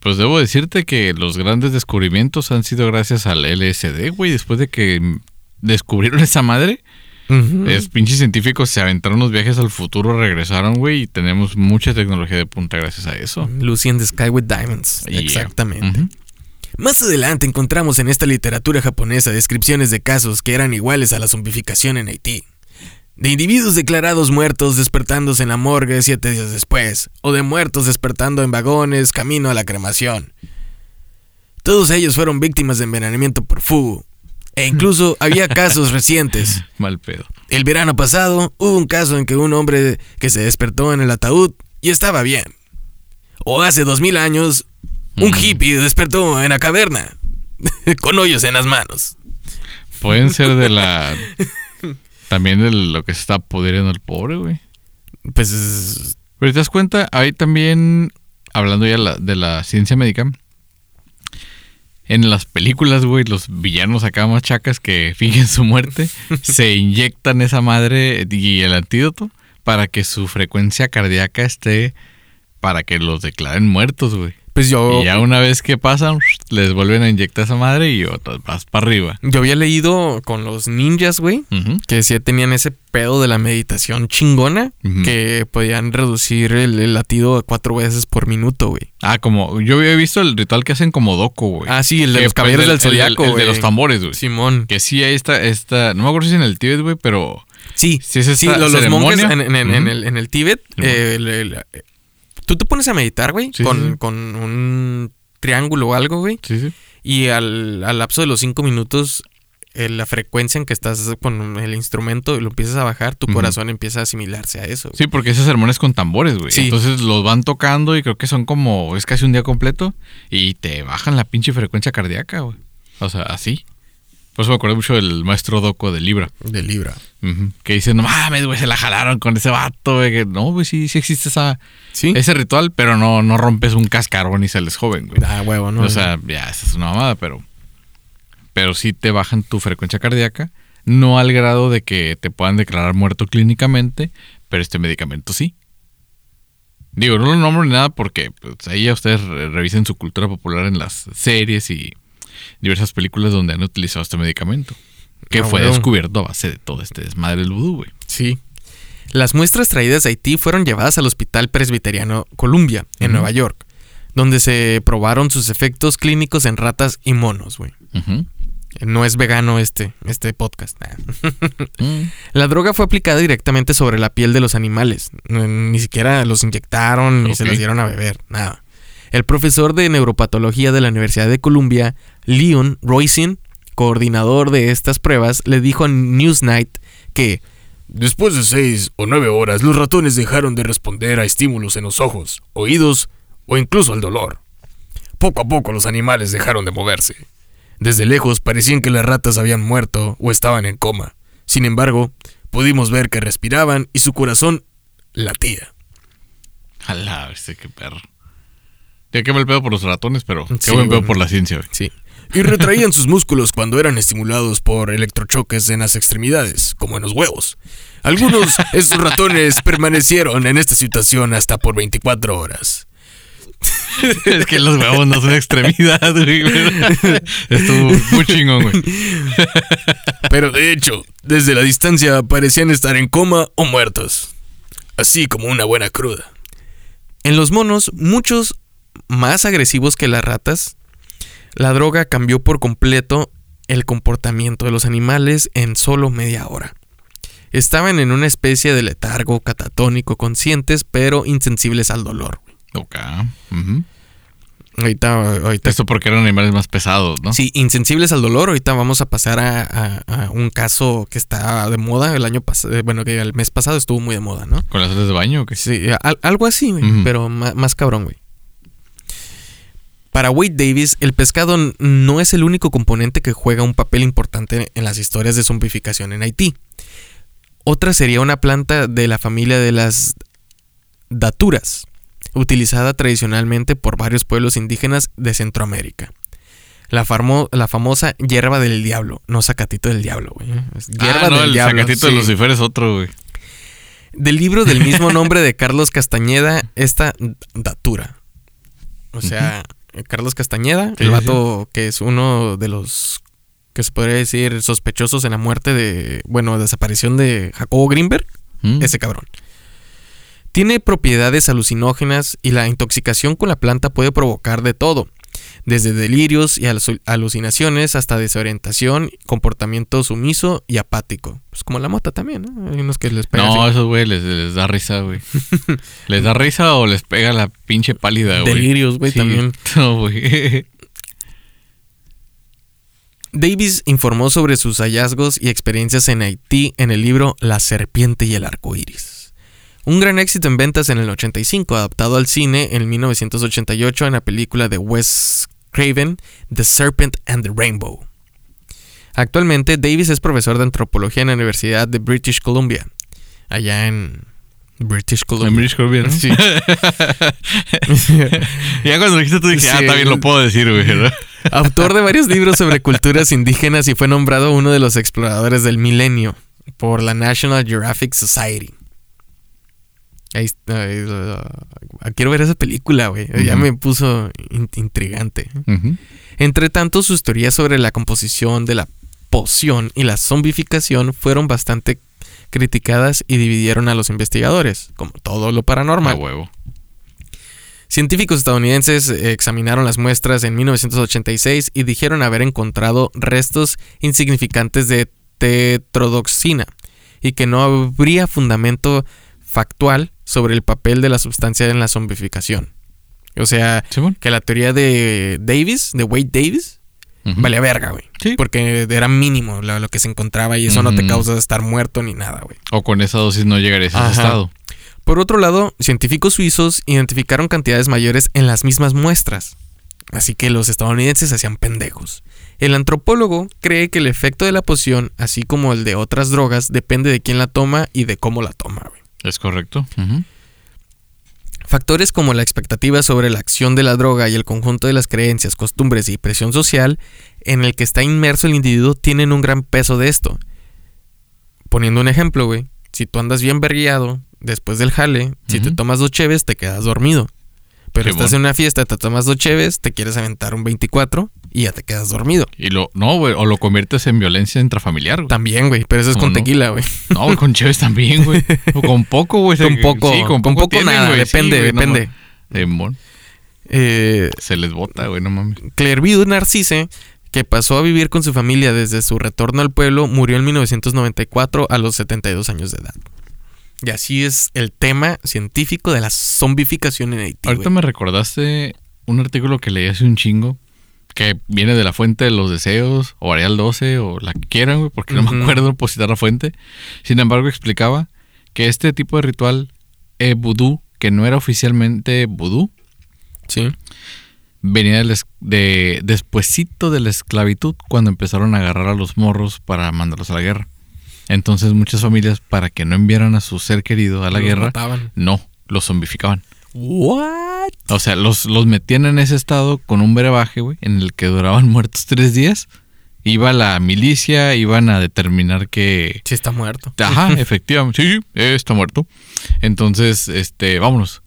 Pues debo decirte que los grandes descubrimientos han sido gracias al LSD, güey. Después de que descubrieron esa madre, es, pinches científicos se aventaron los viajes al futuro, regresaron, güey, y tenemos mucha tecnología de punta gracias a eso. Lucy the Sky with Diamonds. Exactamente. Más adelante encontramos en esta literatura japonesa descripciones de casos que eran iguales a la zombificación en Haití. De individuos declarados muertos despertándose en la morgue siete días después, o de muertos despertando en vagones camino a la cremación. Todos ellos fueron víctimas de envenenamiento por fugo, e incluso había casos recientes. [laughs] Mal pedo. El verano pasado hubo un caso en que un hombre que se despertó en el ataúd y estaba bien. O hace dos mil años, un mm. hippie despertó en la caverna [laughs] con hoyos en las manos. Pueden ser de la. [laughs] También de lo que se está pudriendo el pobre, güey. Pues. Pero te das cuenta, hay también. Hablando ya de la ciencia médica, en las películas, güey, los villanos acá más chacas que [laughs] fingen su muerte, se inyectan esa madre y el antídoto para que su frecuencia cardíaca esté, para que los declaren muertos, güey. Pues yo. Y ya una vez que pasan, les vuelven a inyectar esa madre y otras vas para arriba. Yo había leído con los ninjas, güey, que sí tenían ese pedo de la meditación chingona, que podían reducir el, latido cuatro veces por minuto, güey. Ah, como. Yo había visto el ritual que hacen como doco, güey. Ah, sí, el de los caballeros del zodiaco, el, de los tambores, güey. Simón. Que sí, ahí está, esta. No me acuerdo si es en el Tíbet, güey, pero. Sí, sí, es sí los, monjes en, el, en el Tíbet, eh, Tú te pones a meditar, güey, con, con, un triángulo o algo, güey. Sí, sí. Y al, al lapso de los cinco minutos, eh, la frecuencia en que estás con el instrumento y lo empiezas a bajar, tu corazón empieza a asimilarse a eso. Sí, porque esos sermones con tambores, güey. Entonces los van tocando y creo que son como, es casi un día completo y te bajan la pinche frecuencia cardíaca, güey. O sea, así. Por eso me acuerdo mucho del maestro Doco de Libra. De Libra. Que dice, no mames, güey, se la jalaron con ese vato, güey. no, güey, sí, sí existe esa, ese ritual, pero no, no rompes un cascarón y sales joven, güey. Ah, huevo, ¿no? O sea, ya, esa es una mamada, pero... Pero sí te bajan tu frecuencia cardíaca. No al grado de que te puedan declarar muerto clínicamente, pero este medicamento sí. Digo, no lo nombro ni nada porque pues, ahí ya ustedes revisen su cultura popular en las series y diversas películas donde han utilizado este medicamento. Que ah, fue descubierto a base de todo este desmadre del vudú, güey. Sí. Las muestras traídas de Haití fueron llevadas al Hospital Presbiteriano Columbia, en Nueva York, donde se probaron sus efectos clínicos en ratas y monos, güey. No es vegano este, este podcast. [laughs] Mm. La droga fue aplicada directamente sobre la piel de los animales. Ni siquiera los inyectaron ni se los dieron a beber, nada. El profesor de neuropatología de la Universidad de Columbia, Leon Roisin, coordinador de estas pruebas, le dijo a Newsnight que Después de seis o nueve horas, los ratones dejaron de responder a estímulos en los ojos, oídos o incluso al dolor. Poco a poco los animales dejaron de moverse. Desde lejos parecían que las ratas habían muerto o estaban en coma. Sin embargo, pudimos ver que respiraban y su corazón latía. Alá, qué perro. Ya que el pedo por los ratones, pero qué buen pedo por la ciencia, güey. Sí. Y retraían sus músculos cuando eran estimulados por electrochoques en las extremidades, como en los huevos. Algunos estos ratones permanecieron en esta situación hasta por 24 horas. [laughs] es que los huevos no son extremidad, güey. Estuvo muy chingón, güey. Pero de hecho, desde la distancia parecían estar en coma o muertos. Así como una buena cruda. En los monos, muchos más agresivos que las ratas, la droga cambió por completo el comportamiento de los animales en solo media hora. Estaban en una especie de letargo catatónico conscientes, pero insensibles al dolor. Ok. ahorita, ahorita, Esto porque eran animales más pesados, ¿no? Sí, insensibles al dolor. Ahorita vamos a pasar a, un caso que está de moda el año pasado. Eh, bueno, que el mes pasado estuvo muy de moda, ¿no? ¿Con las sales de baño o qué? Sí, algo así, pero más, más cabrón, güey. Para Wade Davis, el pescado no es el único componente que juega un papel importante en las historias de zombificación en Haití. Otra sería una planta de la familia de las daturas, utilizada tradicionalmente por varios pueblos indígenas de Centroamérica. La, la famosa hierba del diablo, no sacatito del diablo, güey. Hierba ah, no, el Sacatito de Lucifer es otro, güey. Del libro del mismo [laughs] nombre de Carlos Castañeda, esta datura. O sea, Carlos Castañeda, el vato que es uno de los que se podría decir sospechosos en la muerte de, bueno, desaparición de Jacobo Greenberg, mm. ese cabrón. Tiene propiedades alucinógenas y la intoxicación con la planta puede provocar de todo, desde delirios y alucinaciones hasta desorientación, comportamiento sumiso y apático. Pues como la mota también, ¿no? Hay unos que les pega. No, esos güey les, da risa, güey. [laughs] ¿Les da risa o les pega la pinche pálida, güey? Delirios, güey, también. [laughs] No, güey. Davis informó sobre sus hallazgos y experiencias en Haití en el libro La serpiente y el arco iris. Un gran éxito en ventas en el 85, adaptado al cine en 1988 en la película de Wes Craven, The Serpent and the Rainbow. Actualmente, Davis es profesor de antropología en la Universidad de British Columbia, allá en British Columbia. En British Columbia, Sí. [laughs] ya cuando dijiste tú dije, ah, también lo puedo decir, güey. [laughs] Autor de varios libros sobre culturas indígenas y fue nombrado uno de los exploradores del milenio por la National Geographic Society. Ahí, quiero ver esa película, güey. Ya me puso intrigante. Entre tanto, sus teorías sobre la composición de la poción y la zombificación fueron bastante criticadas y dividieron a los investigadores, como todo lo paranormal. huevo. Científicos estadounidenses examinaron las muestras en 1986 y dijeron haber encontrado restos insignificantes de tetrodoxina y que no habría fundamento factual sobre el papel de la sustancia en la zombificación. O sea, que la teoría de Davis, de Wade Davis, valía verga, güey. Porque era mínimo lo, que se encontraba y eso no te causa estar muerto ni nada, güey. O con esa dosis no llegarías a ese estado. Por otro lado, científicos suizos identificaron cantidades mayores en las mismas muestras. Así que los estadounidenses hacían pendejos. El antropólogo cree que el efecto de la poción, así como el de otras drogas, depende de quién la toma y de cómo la toma, güey. Es correcto. Factores como la expectativa sobre la acción de la droga y el conjunto de las creencias, costumbres y presión social en el que está inmerso el individuo tienen un gran peso de esto. Poniendo un ejemplo, güey. Si tú andas bien berriado después del jale, si te tomas dos cheves, te quedas dormido. Pero estás en una fiesta, te tomas dos cheves, te quieres aventar un 24 y ya te quedas dormido. Y lo, no, güey, o lo conviertes en violencia intrafamiliar, güey. También, güey, pero eso es con tequila, güey. No, con cheves también, güey. [laughs] O con poco, güey. Con poco, sí, con, poco, nada, depende, depende. eh, Se les bota, güey, no mames. Clairview Narcisse, que pasó a vivir con su familia desde su retorno al pueblo, murió en 1994 a los 72 años de edad. Y así es el tema científico de la zombificación en Haití. Ahorita me recordaste un artículo que leí hace un chingo que viene de la fuente de los deseos, o Arial 12, o la que quieran, güey, porque no me acuerdo por citar la fuente. Sin embargo, explicaba que este tipo de ritual eh, vudú, que no era oficialmente vudú, sí. venía de, de despuesito de la esclavitud, cuando empezaron a agarrar a los morros para mandarlos a la guerra. Entonces muchas familias, para que no enviaran a su ser querido a la guerra, no, los zombificaban. ¿What? O sea, los, los metían en ese estado con un brebaje, güey, en el que duraban muertos tres días. Iba la milicia, iban a determinar que... Sí, está muerto. Ajá, [laughs] efectivamente. Sí, sí, está muerto. Entonces, este, vámonos.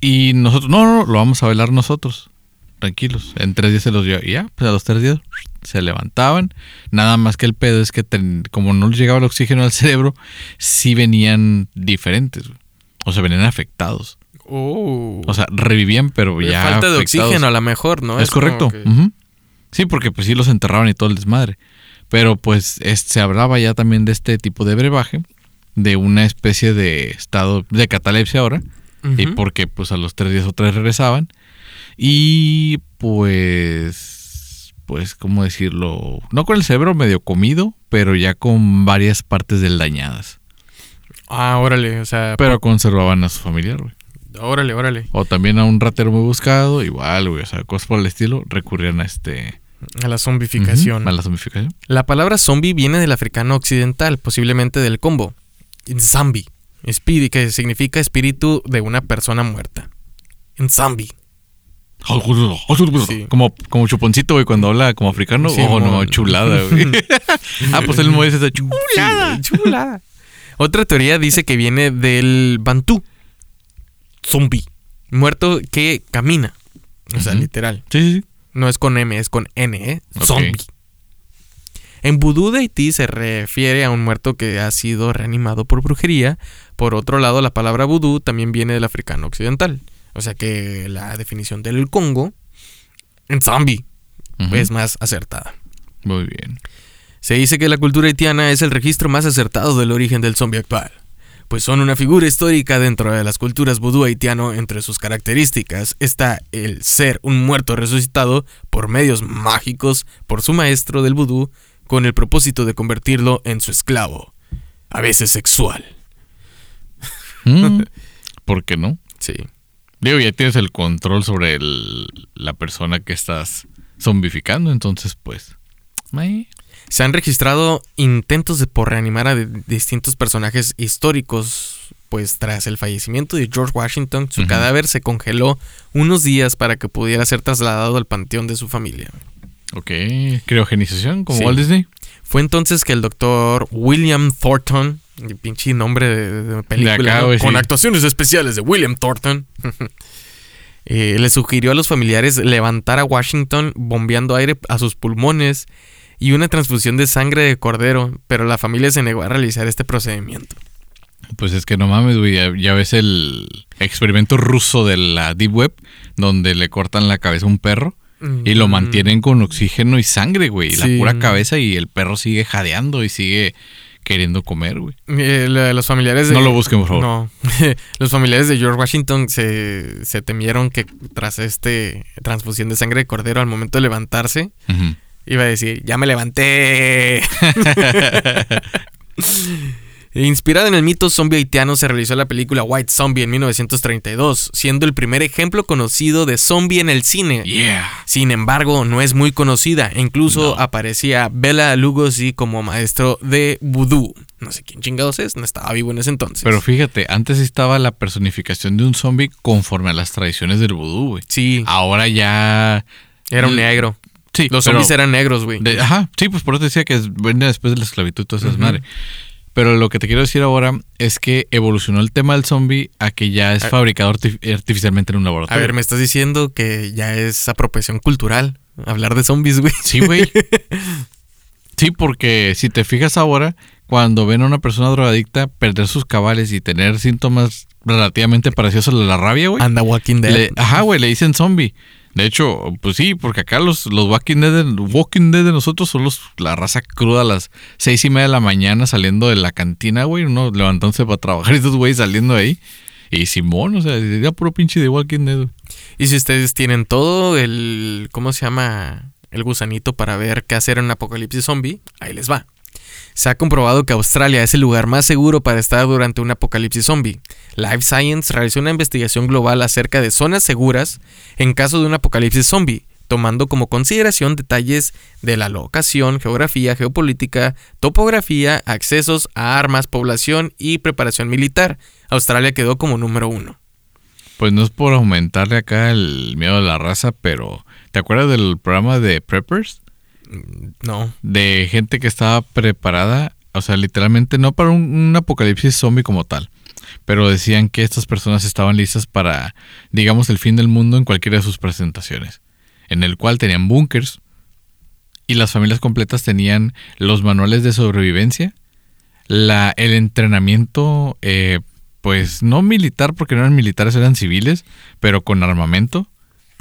Y nosotros, no, no, lo vamos a velar nosotros. Tranquilos. En tres días se los dio. Y ya, pues a los tres días se levantaban. Nada más que el pedo es que como no les llegaba el oxígeno al cerebro, sí venían diferentes. O sea, venían afectados. Oh. O sea, revivían, pero ya. Falta de oxígeno a lo mejor, ¿no? Es, correcto. Sí, porque pues sí los enterraban y todo el desmadre. Pero pues se hablaba ya también de este tipo de brebaje, de una especie de estado de catalepsia ahora. Y porque pues a los tres días o tres regresaban. Y pues, pues, ¿cómo decirlo? No con el cerebro medio comido, pero ya con varias partes del dañadas. Ah, órale, o sea. Pero conservaban a su familiar, güey. Órale, órale. O también a un ratero muy buscado, igual, güey. O sea, cosas por el estilo, recurrían a este. A la zombificación. A la zombificación. La palabra zombie viene del africano occidental, posiblemente del combo. Espíritu, que significa espíritu de una persona muerta. zombie. Sí. Como, como chuponcito, güey, cuando habla como africano. Sí, oh, no, chulada, güey. [laughs] ah, pues él me dice esa chulada. Sí, chulada. Otra teoría dice que viene del bantú. Zombie. Muerto que camina. O sea, literal. Sí, sí, sí. No es con M, es con N, ¿eh? Zombie. En vudú de Haití se refiere a un muerto que ha sido reanimado por brujería. Por otro lado, la palabra vudú también viene del africano occidental. O sea que la definición del Congo en zombie es más acertada. Muy bien. Se dice que la cultura haitiana es el registro más acertado del origen del zombie actual, pues son una figura histórica dentro de las culturas vudú haitiano. Entre sus características está el ser un muerto resucitado por medios mágicos por su maestro del vudú con el propósito de convertirlo en su esclavo, a veces sexual. Mm, [laughs] ¿Por qué no? Sí. Digo, ya tienes el control sobre el- la persona que estás zombificando, entonces, pues. Se han registrado intentos de por reanimar a distintos personajes históricos, pues tras el fallecimiento de George Washington, su cadáver se congeló unos días para que pudiera ser trasladado al panteón de su familia. Ok. Criogenización, como Sí. Walt Disney. Fue entonces que el doctor William Thornton, el pinche nombre de, de película, De acá, ¿no? güey, con sí. actuaciones especiales de William Thornton, [laughs] eh, le sugirió a los familiares levantar a Washington bombeando aire a sus pulmones y una transfusión de sangre de cordero, pero la familia se negó a realizar este procedimiento. Pues es que no mames, güey. Ya, ya ves el experimento ruso de la Deep Web, donde le cortan la cabeza a un perro y lo Mm. mantienen con oxígeno y sangre, güey. y La Sí. pura cabeza y el perro sigue jadeando y sigue queriendo comer, güey. Eh, los familiares de... No lo busquen, por favor. No. [laughs] los familiares de George Washington se, se temieron que tras este transfusión de sangre de cordero al momento de levantarse, Ujú. Iba a decir, ya me levanté. [laughs] Inspirada en el mito zombie haitiano, se realizó la película White Zombie en 1932, siendo el primer ejemplo conocido de zombie en el cine. Yeah. Sin embargo, no es muy conocida. Incluso No. aparecía Bela Lugosi como maestro de vudú. No sé quién chingados es, no estaba vivo en ese entonces. Pero fíjate, antes estaba la personificación de un zombie conforme a las tradiciones del vudú, güey. sí, Ahora ya. era un negro. Sí, Los zombies eran negros, güey. de- ajá, sí, pues por eso te decía que viene después de la esclavitud y toda esa Ujú. madre. Pero lo que te quiero decir ahora es que evolucionó el tema del zombie a que ya es A- fabricado artif- artificialmente en un A laboratorio. ver, me estás diciendo que ya es apropiación cultural hablar de zombies, güey. Sí, güey. [laughs] Sí, porque si te fijas ahora, cuando ven a una persona drogadicta perder sus cabales y tener síntomas relativamente parecidos a la rabia, güey. Anda Walking Dead. le- ajá, güey, le dicen zombie. De hecho, pues sí, porque acá los, los Walking, Dead de, Walking Dead de nosotros son los, la raza cruda a las seis y media de la mañana saliendo de la cantina, güey, uno levantándose para trabajar y estos güeyes saliendo de ahí. Y Simón, o sea, ya puro pinche de Walking Dead. Y si ustedes tienen todo el. ¿Cómo se llama? El gusanito para ver qué hacer en un apocalipsis zombie, ahí les va. Se ha comprobado que Australia es el lugar más seguro para estar durante un apocalipsis zombie. Life Science realizó una investigación global acerca de zonas seguras en caso de un apocalipsis zombie, tomando como consideración detalles de la locación, geografía, geopolítica, topografía, accesos a armas, población y preparación militar. Australia quedó como número uno. Pues no es por aumentarle acá el miedo a la raza, pero ¿te acuerdas del programa de Preppers? No. De gente que estaba preparada, o sea, literalmente no para un, un apocalipsis zombie como tal, pero decían que estas personas estaban listas para, digamos, el fin del mundo en cualquiera de sus presentaciones, en el cual tenían búnkers y las familias completas tenían los manuales de sobrevivencia, la, el entrenamiento, eh, pues no militar porque no eran militares, eran civiles, pero con armamento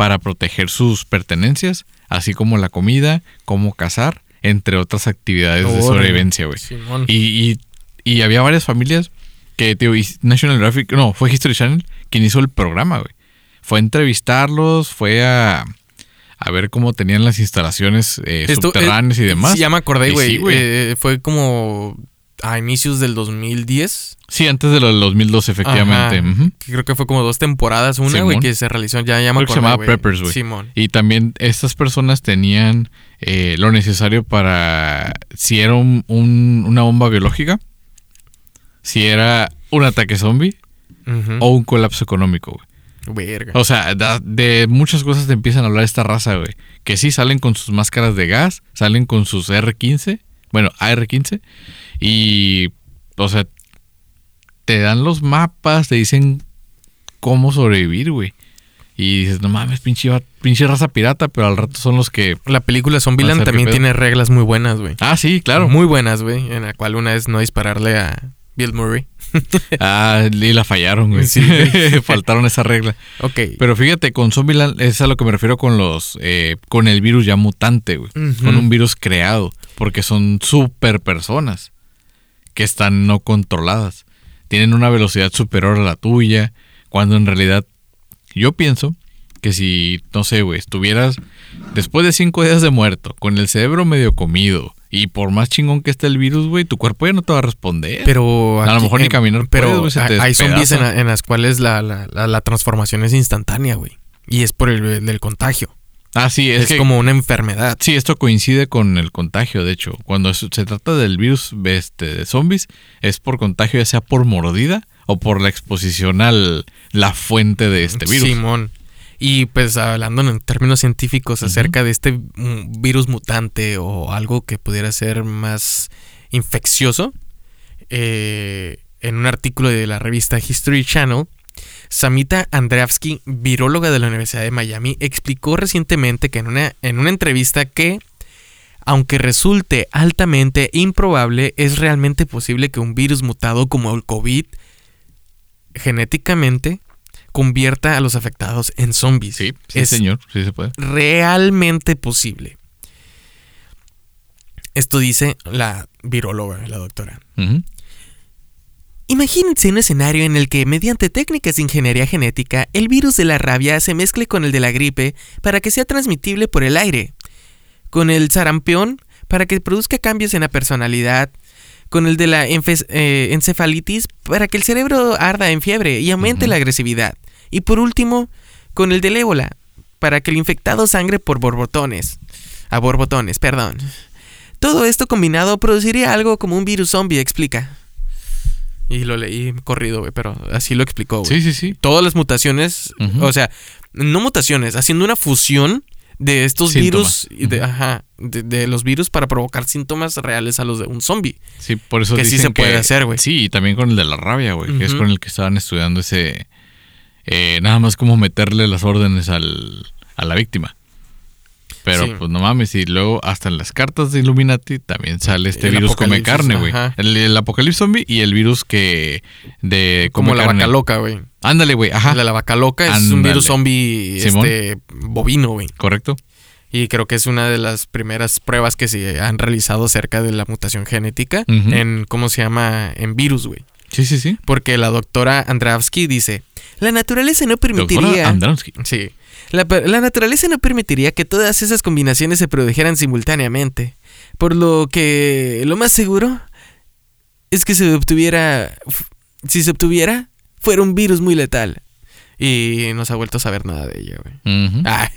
para proteger sus pertenencias, así como la comida, cómo cazar, entre otras actividades de sobrevivencia, güey. Y, y, y había varias familias que, tío, National Geographic, no, fue History Channel quien hizo el programa, güey. Fue a entrevistarlos, fue a, a ver cómo tenían las instalaciones eh, Esto, subterráneas y eh, demás. Sí, ya me acordé, güey. sí, güey. Eh, fue como a inicios del 2010. Sí, antes de lo del 2012, efectivamente. Ajá. Creo que fue como dos temporadas, una, güey, que se realizó ya, ya me Creo que se llamaba güey. Preppers, güey. Simón. Y también estas personas tenían eh, lo necesario para si era un- un- una bomba biológica, si era un ataque zombie o un colapso económico, güey. Verga. O sea, de muchas cosas te empiezan a hablar esta raza, güey. Que sí salen con sus máscaras de gas, salen con sus R15, bueno, AR15, y, o sea, te dan los mapas, te dicen cómo sobrevivir, güey. Y dices, no mames, pinche, pinche raza pirata, pero al rato son los que... La película Zombieland también tiene reglas muy buenas, güey. Ah, sí, claro. Muy buenas, güey. En la cual una es no dispararle a Bill Murray. [laughs] Ah, y la fallaron, güey. Sí. [laughs] Faltaron esa regla. Ok. Pero fíjate, con Zombieland es a lo que me refiero con los eh, con el virus ya mutante, güey. Con un virus creado, porque son super personas que están no controladas. Tienen una velocidad superior a la tuya, cuando en realidad yo pienso que si, no sé, güey, estuvieras después de cinco días de muerto, con el cerebro medio comido, y por más chingón que esté el virus, güey, tu cuerpo ya no te va a responder. Pero A lo mejor ni eh, caminar Pero puedes, hay- zombies en, en las cuales la, la- la- la transformación es instantánea, güey. Y es por el del contagio. Ah, sí, es, Es, que como una enfermedad. Sí, esto coincide con el contagio, de hecho. Cuando se trata del virus este, de zombies, es por contagio ya sea por mordida o por la exposición al la fuente de este virus. Simón. Y pues hablando en términos científicos acerca de este virus mutante o algo que pudiera ser más infeccioso, eh, en un artículo de la revista History Channel, Samita Andreevsky, viróloga de la Universidad de Miami, explicó recientemente que en una, en una entrevista que, aunque resulte altamente improbable, es realmente posible que un virus mutado como el COVID genéticamente convierta a los afectados en zombies. Sí, sí, es señor, sí se puede. realmente posible. Esto dice la viróloga, la doctora. Ujú. Imagínense un escenario en el que, mediante técnicas de ingeniería genética, el virus de la rabia se mezcle con el de la gripe para que sea transmitible por el aire, con el sarampión para que produzca cambios en la personalidad, con el de la eh, encefalitis para que el cerebro arda en fiebre y aumente la agresividad, y por último, con el del ébola para que el infectado sangre por borbotones, a borbotones, perdón. Todo esto combinado produciría algo como un virus zombie, explica. Y lo leí corrido, güey, pero así lo explicó, güey. Sí, sí, sí. Todas las mutaciones, o sea, no mutaciones, haciendo una fusión de estos Síntomas. virus, y de, ajá, de, de los virus para provocar síntomas reales a los de un zombie. Sí, por eso Que sí dicen se puede hacer, güey. Sí, y también con el de la rabia, güey, que es con el que estaban estudiando ese... eh, nada más como meterle las órdenes al, a la víctima. Pero Sí. pues no mames, y luego hasta en las cartas de Illuminati también sale este El virus come carne, güey. El, el apocalipsis zombie y el virus que de Como la carne. vaca loca, güey. Ándale, güey, ajá. La, la vaca loca es un virus zombie Simón. este, bovino, güey. Correcto. Y creo que es una de las primeras pruebas que se han realizado acerca de la mutación genética en, ¿cómo se llama? En virus, güey. Sí, sí, sí. Porque la doctora Andravsky dice, la naturaleza no Doctora permitiría... Andronsky. Sí. La, la naturaleza no permitiría que todas esas combinaciones se produjeran simultáneamente. Por lo que lo más seguro es que se obtuviera... Si se obtuviera, fuera un virus muy letal. Y no se ha vuelto a saber nada de ello, güey. [laughs] Ah,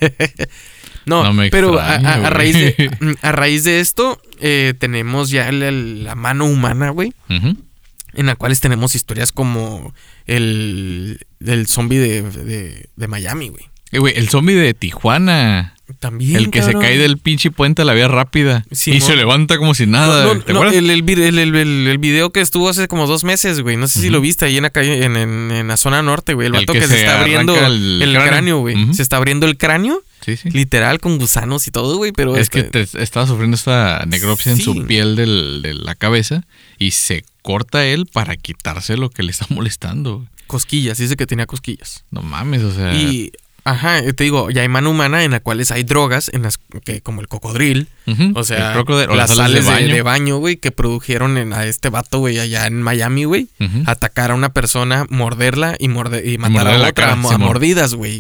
no, No me pero a, extraña, a- a güey. raíz de, [laughs] a raíz de esto, eh, tenemos ya la, la mano humana, güey. En la cuales tenemos historias como el, el zombie de, de, de Miami, güey. Eh, güey, el zombie de Tijuana. También. el que cabrón. se cae del pinche puente a la vía rápida. y Simón. se levanta como si nada. No, no, ¿Te acuerdas? el, el, el- el- video que estuvo hace como dos meses, güey. No sé si lo viste ahí en la calle, en, en- en la zona norte, güey. El vato que que, se, se está abriendo el, cráneo, cráneo, güey. Se está abriendo el cráneo, Sí, sí. literal, con gusanos y todo, güey. Pero Es que este- te- estaba sufriendo esta necropsia en Sí. su piel del- de la cabeza y se corta él para quitarse lo que le está molestando. cosquillas, dice que tenía cosquillas. No mames, o sea. Y, ajá, te digo, ya hay mano humana en la cuales hay drogas, en las que como el cocodril, o sea, o las sales de baño. güey, que produjeron en- a este vato, güey, allá en Miami, güey. Atacar a una persona, morderla y, morde- y matar a la otra cara, a, mordidas, güey.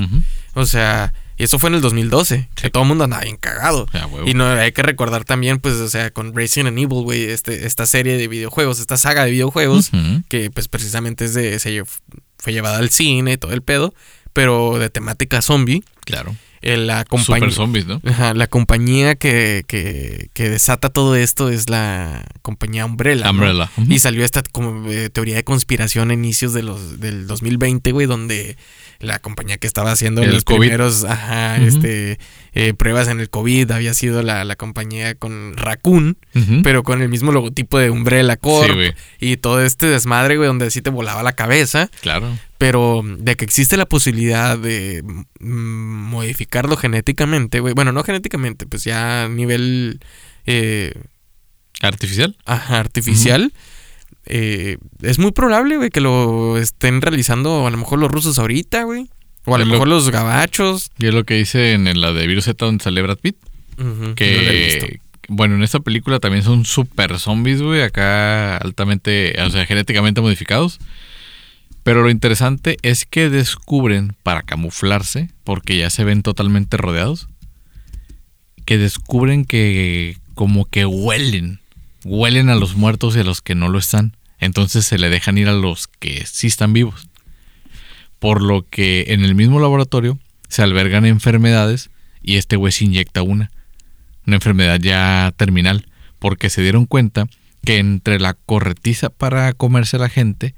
O sea, Y eso fue en el 2012, que todo el mundo andaba bien cagado. Ah. Y no hay que recordar también, pues, o sea, con Resident Evil, güey, este, esta serie de videojuegos, esta saga de videojuegos, que pues precisamente es de, se fue llevada al cine y todo el pedo, pero de temática zombie. Claro. Eh, la compañía. Super zombies, ¿no? Ajá, la compañía que, que, que desata todo esto es la compañía Umbrella. ¿no? Umbrella. Y salió esta como eh, teoría de conspiración a inicios de los, del 2020, güey, donde la compañía que estaba haciendo El los COVID. primeros ajá, este, eh, pruebas en el COVID había sido la, la compañía con Raccoon, pero con el mismo logotipo de Umbrella Corp Sí, y todo este desmadre, güey, donde sí te volaba la cabeza. Claro. Pero de que existe la posibilidad de mm, modificarlo genéticamente, güey. Bueno, no genéticamente, pues ya a nivel eh, Artificial. ajá, artificial. eh, es muy probable, güey, que lo estén realizando a lo mejor los rusos ahorita, güey. O a lo mejor los gabachos. Y es lo que dice en la de Virus Z donde sale Brad Pitt. He Que, visto. bueno, en esta película también son super zombies, güey. Acá altamente, o sea, genéticamente modificados. Pero lo interesante es que descubren, para camuflarse, porque ya se ven totalmente rodeados, que descubren que como que huelen, huelen a los muertos y a los que no lo están. Entonces se le dejan ir a los que sí están vivos. Por lo que en el mismo laboratorio se albergan enfermedades y este güey se inyecta una. Una enfermedad ya terminal. Porque se dieron cuenta que entre la corretiza para comerse a la gente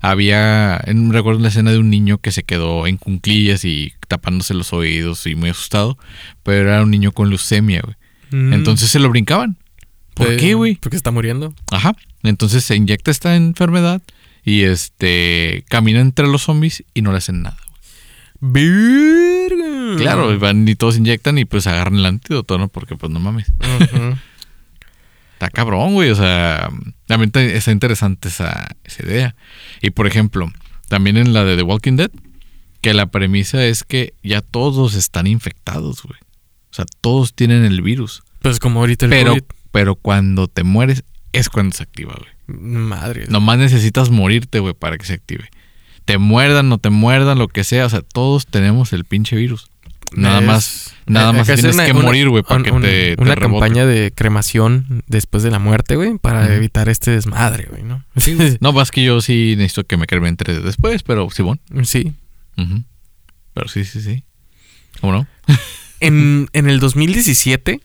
había, en, recuerdo la escena de un niño que se quedó en cunclillas y tapándose los oídos y muy asustado, pero era un niño con leucemia, güey. Mm, Entonces se lo brincaban. ¿Por eh, qué, güey? Porque está muriendo. Ajá. Entonces se inyecta esta enfermedad y este camina entre los zombies y no le hacen nada. Claro, y van y todos inyectan y pues agarran el antídoto, ¿no? Porque pues no mames. [laughs] Está cabrón, güey. O sea, también está interesante esa, esa idea. Y por ejemplo, también en la de The Walking Dead, que la premisa es que ya todos están infectados, güey. O sea, todos tienen el virus. Pues como ahorita el Pero, COVID. pero cuando te mueres es cuando se activa, güey. Madre. Nomás necesitas morirte, güey, para que se active. Te muerdan, no te muerdan, lo que sea. O sea, todos tenemos el pinche virus. Nada Es- más, nada más tienes una- que una- morir, güey, para un- que un- te, Una campaña de cremación después de la muerte, güey, para evitar este desmadre, güey, ¿no? [laughs] No, más que yo sí necesito que me cremen tres después, pero sí, bueno. sí. Pero sí, sí, sí. ¿Cómo no? En, en el 2017,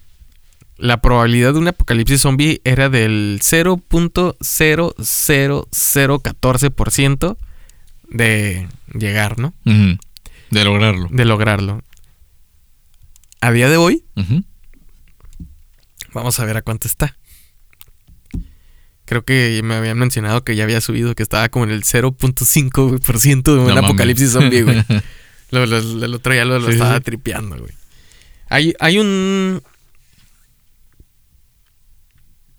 la probabilidad de un apocalipsis zombie era del 0.00014% de llegar, ¿no? De lograrlo. De lograrlo. A día de hoy, vamos a ver a cuánto está. Creo que me habían mencionado que ya había subido, que estaba como en el 0.5% de un No apocalipsis zombie, güey. [laughs] Lo- lo- lo- el otro ya lo, lo Sí, estaba sí. tripeando, güey. Hay, hay un...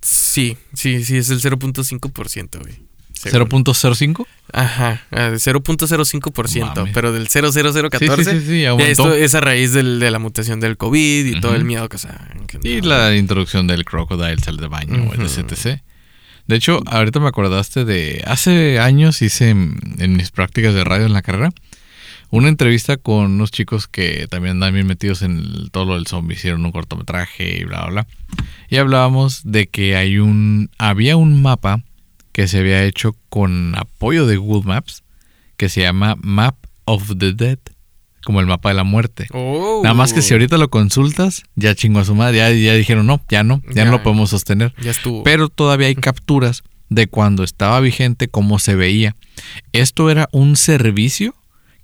Sí, sí, sí, es el 0.5%, güey. según. ¿0.05? Ajá, ah, de 0.05%, Mames. pero del 00014 Sí, sí, sí, esto es a raíz del- de la mutación del COVID y todo el miedo que, o sea, que Y no. la introducción del crocodile sal de baño, Ujú. etc, etc. De hecho, ahorita me acordaste de... Hace años hice en, en mis prácticas de radio en la carrera una entrevista con unos chicos que también andan bien metidos en el- todo lo del zombie. Hicieron un cortometraje y bla, bla, bla. Y hablábamos de que hay un... Había un mapa que se había hecho con apoyo de Google Maps que se llama Map of the Dead. Como el mapa de la muerte. Oh. Nada más que si ahorita lo consultas, ya chingó a su madre. Ya, ya dijeron, no, ya no, ya, Ya. no lo podemos sostener. Ya estuvo. Pero todavía hay capturas de cuando estaba vigente, cómo se veía. Esto era un servicio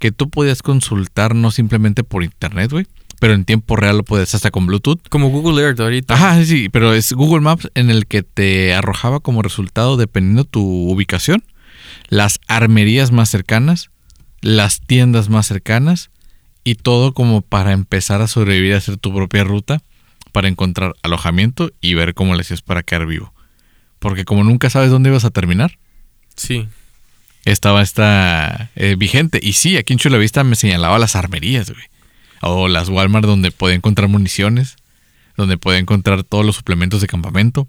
que tú podías consultar no simplemente por internet, güey, pero en tiempo real lo puedes hasta con Bluetooth. Como Google Earth ahorita. Ajá, sí, pero es Google Maps en el que te arrojaba como resultado, dependiendo tu ubicación, las armerías más cercanas, las tiendas más cercanas y todo como para empezar a sobrevivir, a hacer tu propia ruta para encontrar alojamiento y ver cómo le hacías para quedar vivo. Porque como nunca sabes dónde ibas a terminar, Sí. Estaba esta eh, vigente. Y sí, aquí en Chulavista me señalaba las armerías, güey. O las Walmart donde podía encontrar municiones, donde podía encontrar todos los suplementos de campamento.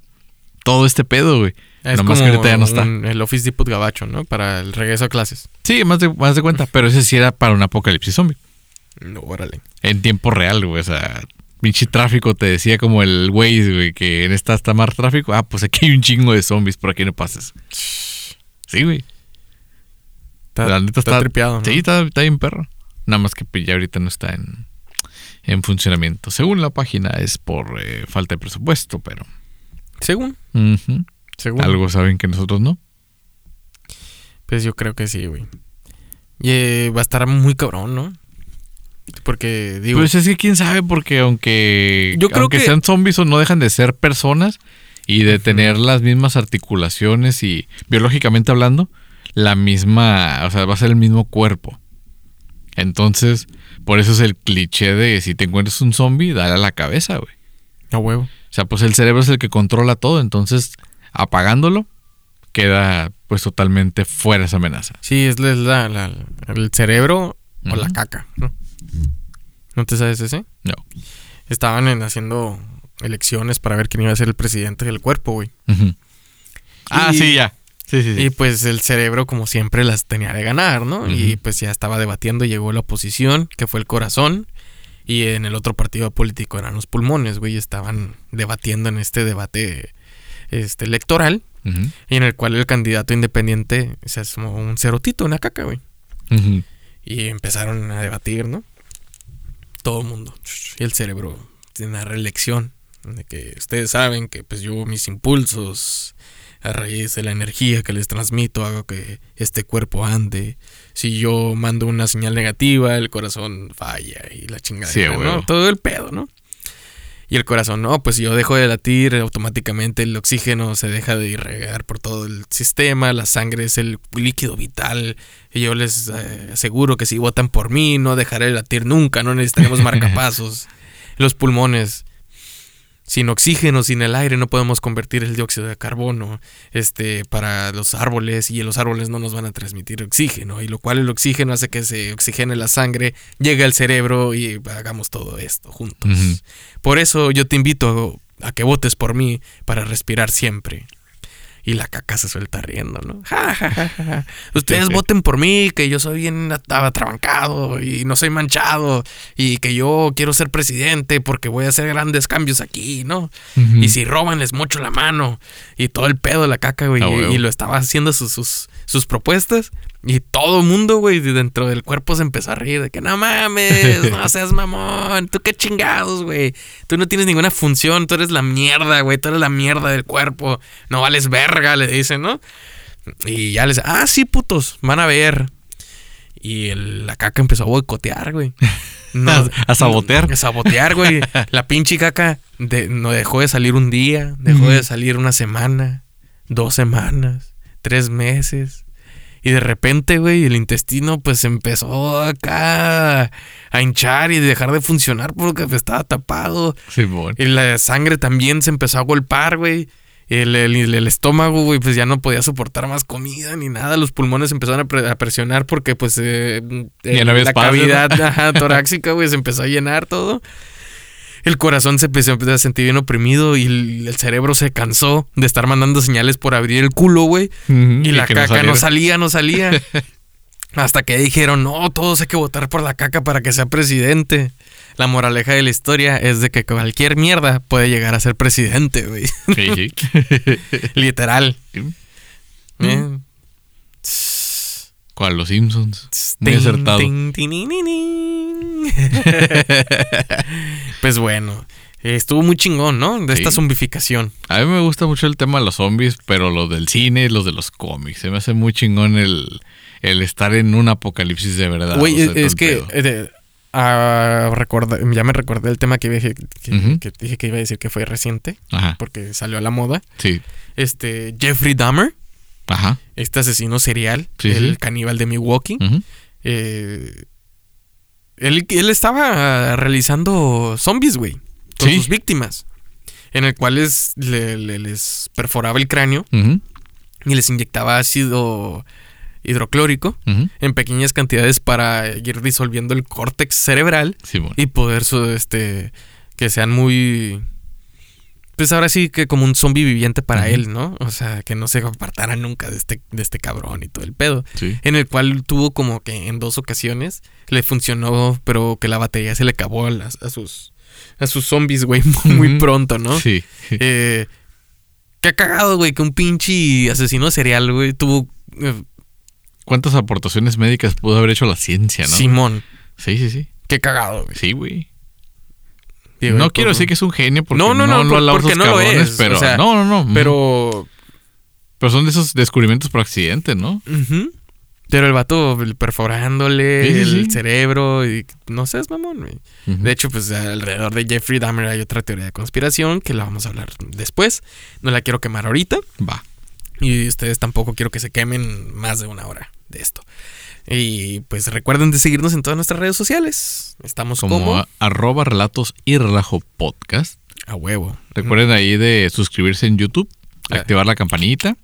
Todo este pedo, güey. Es Nomás como que ahorita ya no está. un- el Office Depot Gabacho, ¿no? Para el regreso a clases. Sí, más de, más de cuenta, pero ese sí era para un apocalipsis zombie. No, órale. En tiempo real, güey. O sea, pinche tráfico te decía como el Waze, güey, que en esta está más tráfico. Ah, pues aquí hay un chingo de zombies, por aquí no pases. Sí, güey. Está, La neta está está- tripeado, ¿no? Sí, está, está bien perro. Nada más que pues, ya ahorita no está en, en funcionamiento. Según la página es por eh, falta de presupuesto, pero Según, según. algo saben que nosotros no. Pues yo creo que sí, güey. Y eh, va a estar muy cabrón, ¿no? Porque, digo, Pues es que quién sabe, porque aunque, Yo creo aunque que- sean zombies o no dejan de ser personas y de tener las mismas articulaciones y biológicamente hablando, la misma, o sea, va a ser el mismo cuerpo. Entonces, por eso es el cliché de si te encuentras un zombie, dale a la cabeza, güey. a huevo. O sea, pues el cerebro es el que controla todo, entonces apagándolo queda pues totalmente fuera esa amenaza. Sí, es la, el cerebro o la caca, ¿no? ¿No te sabes ese? No. Estaban en- haciendo elecciones para ver quién iba a ser el presidente del cuerpo, güey. Ah, Y- sí, ya. Sí, sí, sí. Y pues el cerebro, como siempre, las tenía de ganar, ¿no? Y pues ya estaba debatiendo, llegó la oposición, que fue el corazón, y en el otro partido político eran los pulmones, güey. Estaban debatiendo en este debate este, electoral, y en el cual el candidato independiente se asomó un cerotito, una caca, güey. Y empezaron a debatir, ¿no? Todo el mundo. Y el cerebro tiene una reelección. De que ustedes saben que pues yo mis impulsos a raíz de la energía que les transmito hago que este cuerpo ande. Si yo mando una señal negativa, el corazón falla y la chingada. Sí. Todo el pedo, ¿no? Y el corazón, no, pues si yo dejo de latir, automáticamente el oxígeno se deja de irregar por todo el sistema, la sangre es el líquido vital. Y yo les eh, aseguro que si votan por mí, no dejaré de latir nunca, no necesitaremos [laughs] marcapasos. Los pulmones, sin oxígeno, sin el aire, no podemos convertir el dióxido de carbono este, para los árboles y los árboles no nos van a transmitir oxígeno, y lo cual el oxígeno hace que se oxigene la sangre, llegue al cerebro y hagamos todo esto juntos. Por eso yo te invito a que votes por mí para respirar siempre. Y la caca se suelta riendo, ¿no? Ja, ja. Ustedes voten por mí, que yo soy bien at- atrabancado y no soy manchado y que yo quiero ser presidente porque voy a hacer grandes cambios aquí, ¿no? Y si roban les mocho la mano y todo el pedo de la caca, güey. Y, y lo estaba haciendo sus, sus, sus propuestas y todo el mundo, güey, de dentro del cuerpo se empezó a reír de que no mames, no [laughs] seas mamón, tú qué chingados, güey. Tú no tienes ninguna función, tú eres la mierda, güey, tú eres la mierda del cuerpo, no vales verga, le dicen, ¿no? Y ya les, ah, sí, putos, van a ver. Y el- la caca empezó a boicotear, güey. [laughs] A- a sabotear. A sabotear, güey. La [laughs] pinche caca de- no dejó de salir un día, dejó de salir una semana, dos semanas, tres meses. Y de repente, güey, el intestino pues empezó acá a hinchar y dejar de funcionar porque estaba tapado. Simón. Y la sangre también se empezó a golpar, güey. El, el- el estómago, güey, pues ya no podía soportar más comida ni nada. Los pulmones empezaron a, pre- a presionar porque, pues, eh, había la espacio, ¿no? cavidad ajá, torácica, güey, se empezó a llenar todo. El corazón se empezó a sentir bien oprimido y el, cerebro se cansó de estar mandando señales por abrir el culo, güey. Y la caca no, salía, no salía. [laughs] Hasta que dijeron, no, todos hay que votar por la caca para que sea presidente. La moraleja de la historia es de que cualquier mierda puede llegar a ser presidente, güey. Sí, sí. [laughs] Literal. Eh, ¿Cuál? Los Simpsons. Muy acertado. [laughs] pues bueno, estuvo muy chingón, ¿no? De esta Sí. zombificación. A mí me gusta mucho el tema de los zombies, pero los del cine y los de los cómics. Se me hace muy chingón el, el estar en un apocalipsis de verdad. Güey, o sea, es, que eh, ah, recorda- ya me recordé el tema que, dije que, Ujú. que dije que iba a decir que fue reciente, Ajá, porque salió a la moda. sí. Este, Jeffrey Dahmer, Ajá. este asesino serial, Sí, el sí. caníbal de Milwaukee. eh, él, él estaba realizando zombies, güey, con Sí. sus víctimas, en el cual les, le- le- les perforaba el cráneo y les inyectaba ácido hidroclórico en pequeñas cantidades para ir disolviendo el córtex cerebral y poder su- este que sean muy pues ahora sí que como un zombie viviente para él, ¿no? O sea, que no se apartara nunca de este, de este cabrón y todo el pedo. Sí. En el cual tuvo como que en dos ocasiones le funcionó, pero que la batería se le acabó a, las- a sus a sus zombies, güey, [laughs] muy pronto, ¿no? Sí. Eh, qué cagado, güey, que un pinche asesino serial, güey, tuvo eh, ¿Cuántas aportaciones médicas pudo haber hecho la ciencia, no? Simón. Sí, sí, sí. Qué cagado, güey. Sí, güey. Digo, no quiero decir que es un genio porque No, no, no, lo por- alabo a porque no lo es, pero o sea, no, no, no. ujú. Pero Pero son de esos descubrimientos por accidente, ¿no? Pero el vato perforándole Sí, sí, el cerebro y no seas mamón. De hecho, pues alrededor de Jeffrey Dahmer hay otra teoría de conspiración que la vamos a hablar después. No la quiero quemar ahorita Va. y ustedes tampoco quiero que se quemen más de una hora de esto. Y pues recuerden de seguirnos en todas nuestras redes sociales. Estamos Como como, a- arroba relatos y relajo podcast. a huevo. Recuerden ahí de suscribirse en YouTube, Ah. activar la campanita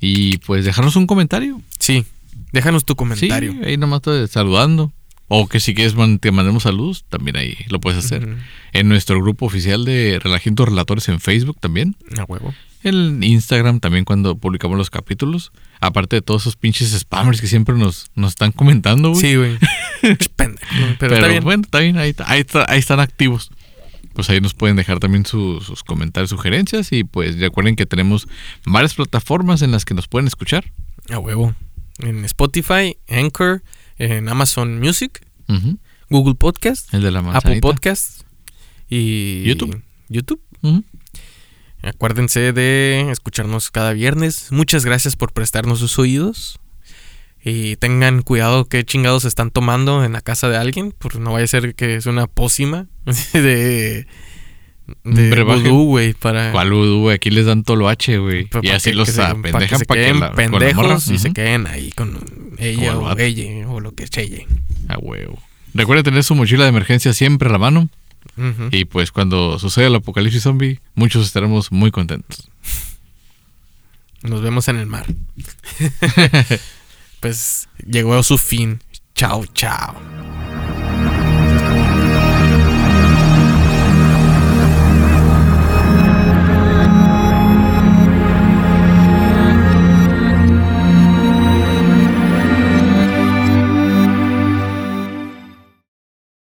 y pues dejarnos un comentario. Sí, déjanos tu comentario. Sí, ahí nomás te saludando. O que si quieres te mandemos saludos, también ahí lo puedes hacer. En nuestro grupo oficial de Relajientos Relatores en Facebook también. A huevo. En Instagram también cuando publicamos los capítulos. Aparte de todos esos pinches spammers que siempre nos, nos están comentando, güey. Sí, güey. [laughs] Pero, Pero, está bien. bueno, está bien, ahí, está- ahí, está- ahí están activos. Pues ahí nos pueden dejar también su- sus comentarios, sugerencias y pues recuerden que tenemos varias plataformas en las que nos pueden escuchar. A huevo. En Spotify, Anchor, en Amazon Music. Google Podcast, El de la Apple. Podcast y YouTube. YouTube. Acuérdense de escucharnos cada viernes. Muchas gracias por prestarnos sus oídos. Y tengan cuidado qué chingados están tomando en la casa de alguien, porque no vaya a ser que es una pócima [laughs] de, de vudú, güey, para, ¿Cuál vudú, güey? Aquí les dan toloache, güey. Y así los apendejan que se para que la, pendejos y se queden ahí con ella el o ella o lo que chelle. A huevo. Recuerden tener su mochila de emergencia siempre a la mano. Y pues cuando suceda el apocalipsis zombie, muchos estaremos muy contentos. Nos vemos en el mar. [laughs] [laughs] pues llegó a su fin. Chao, chao.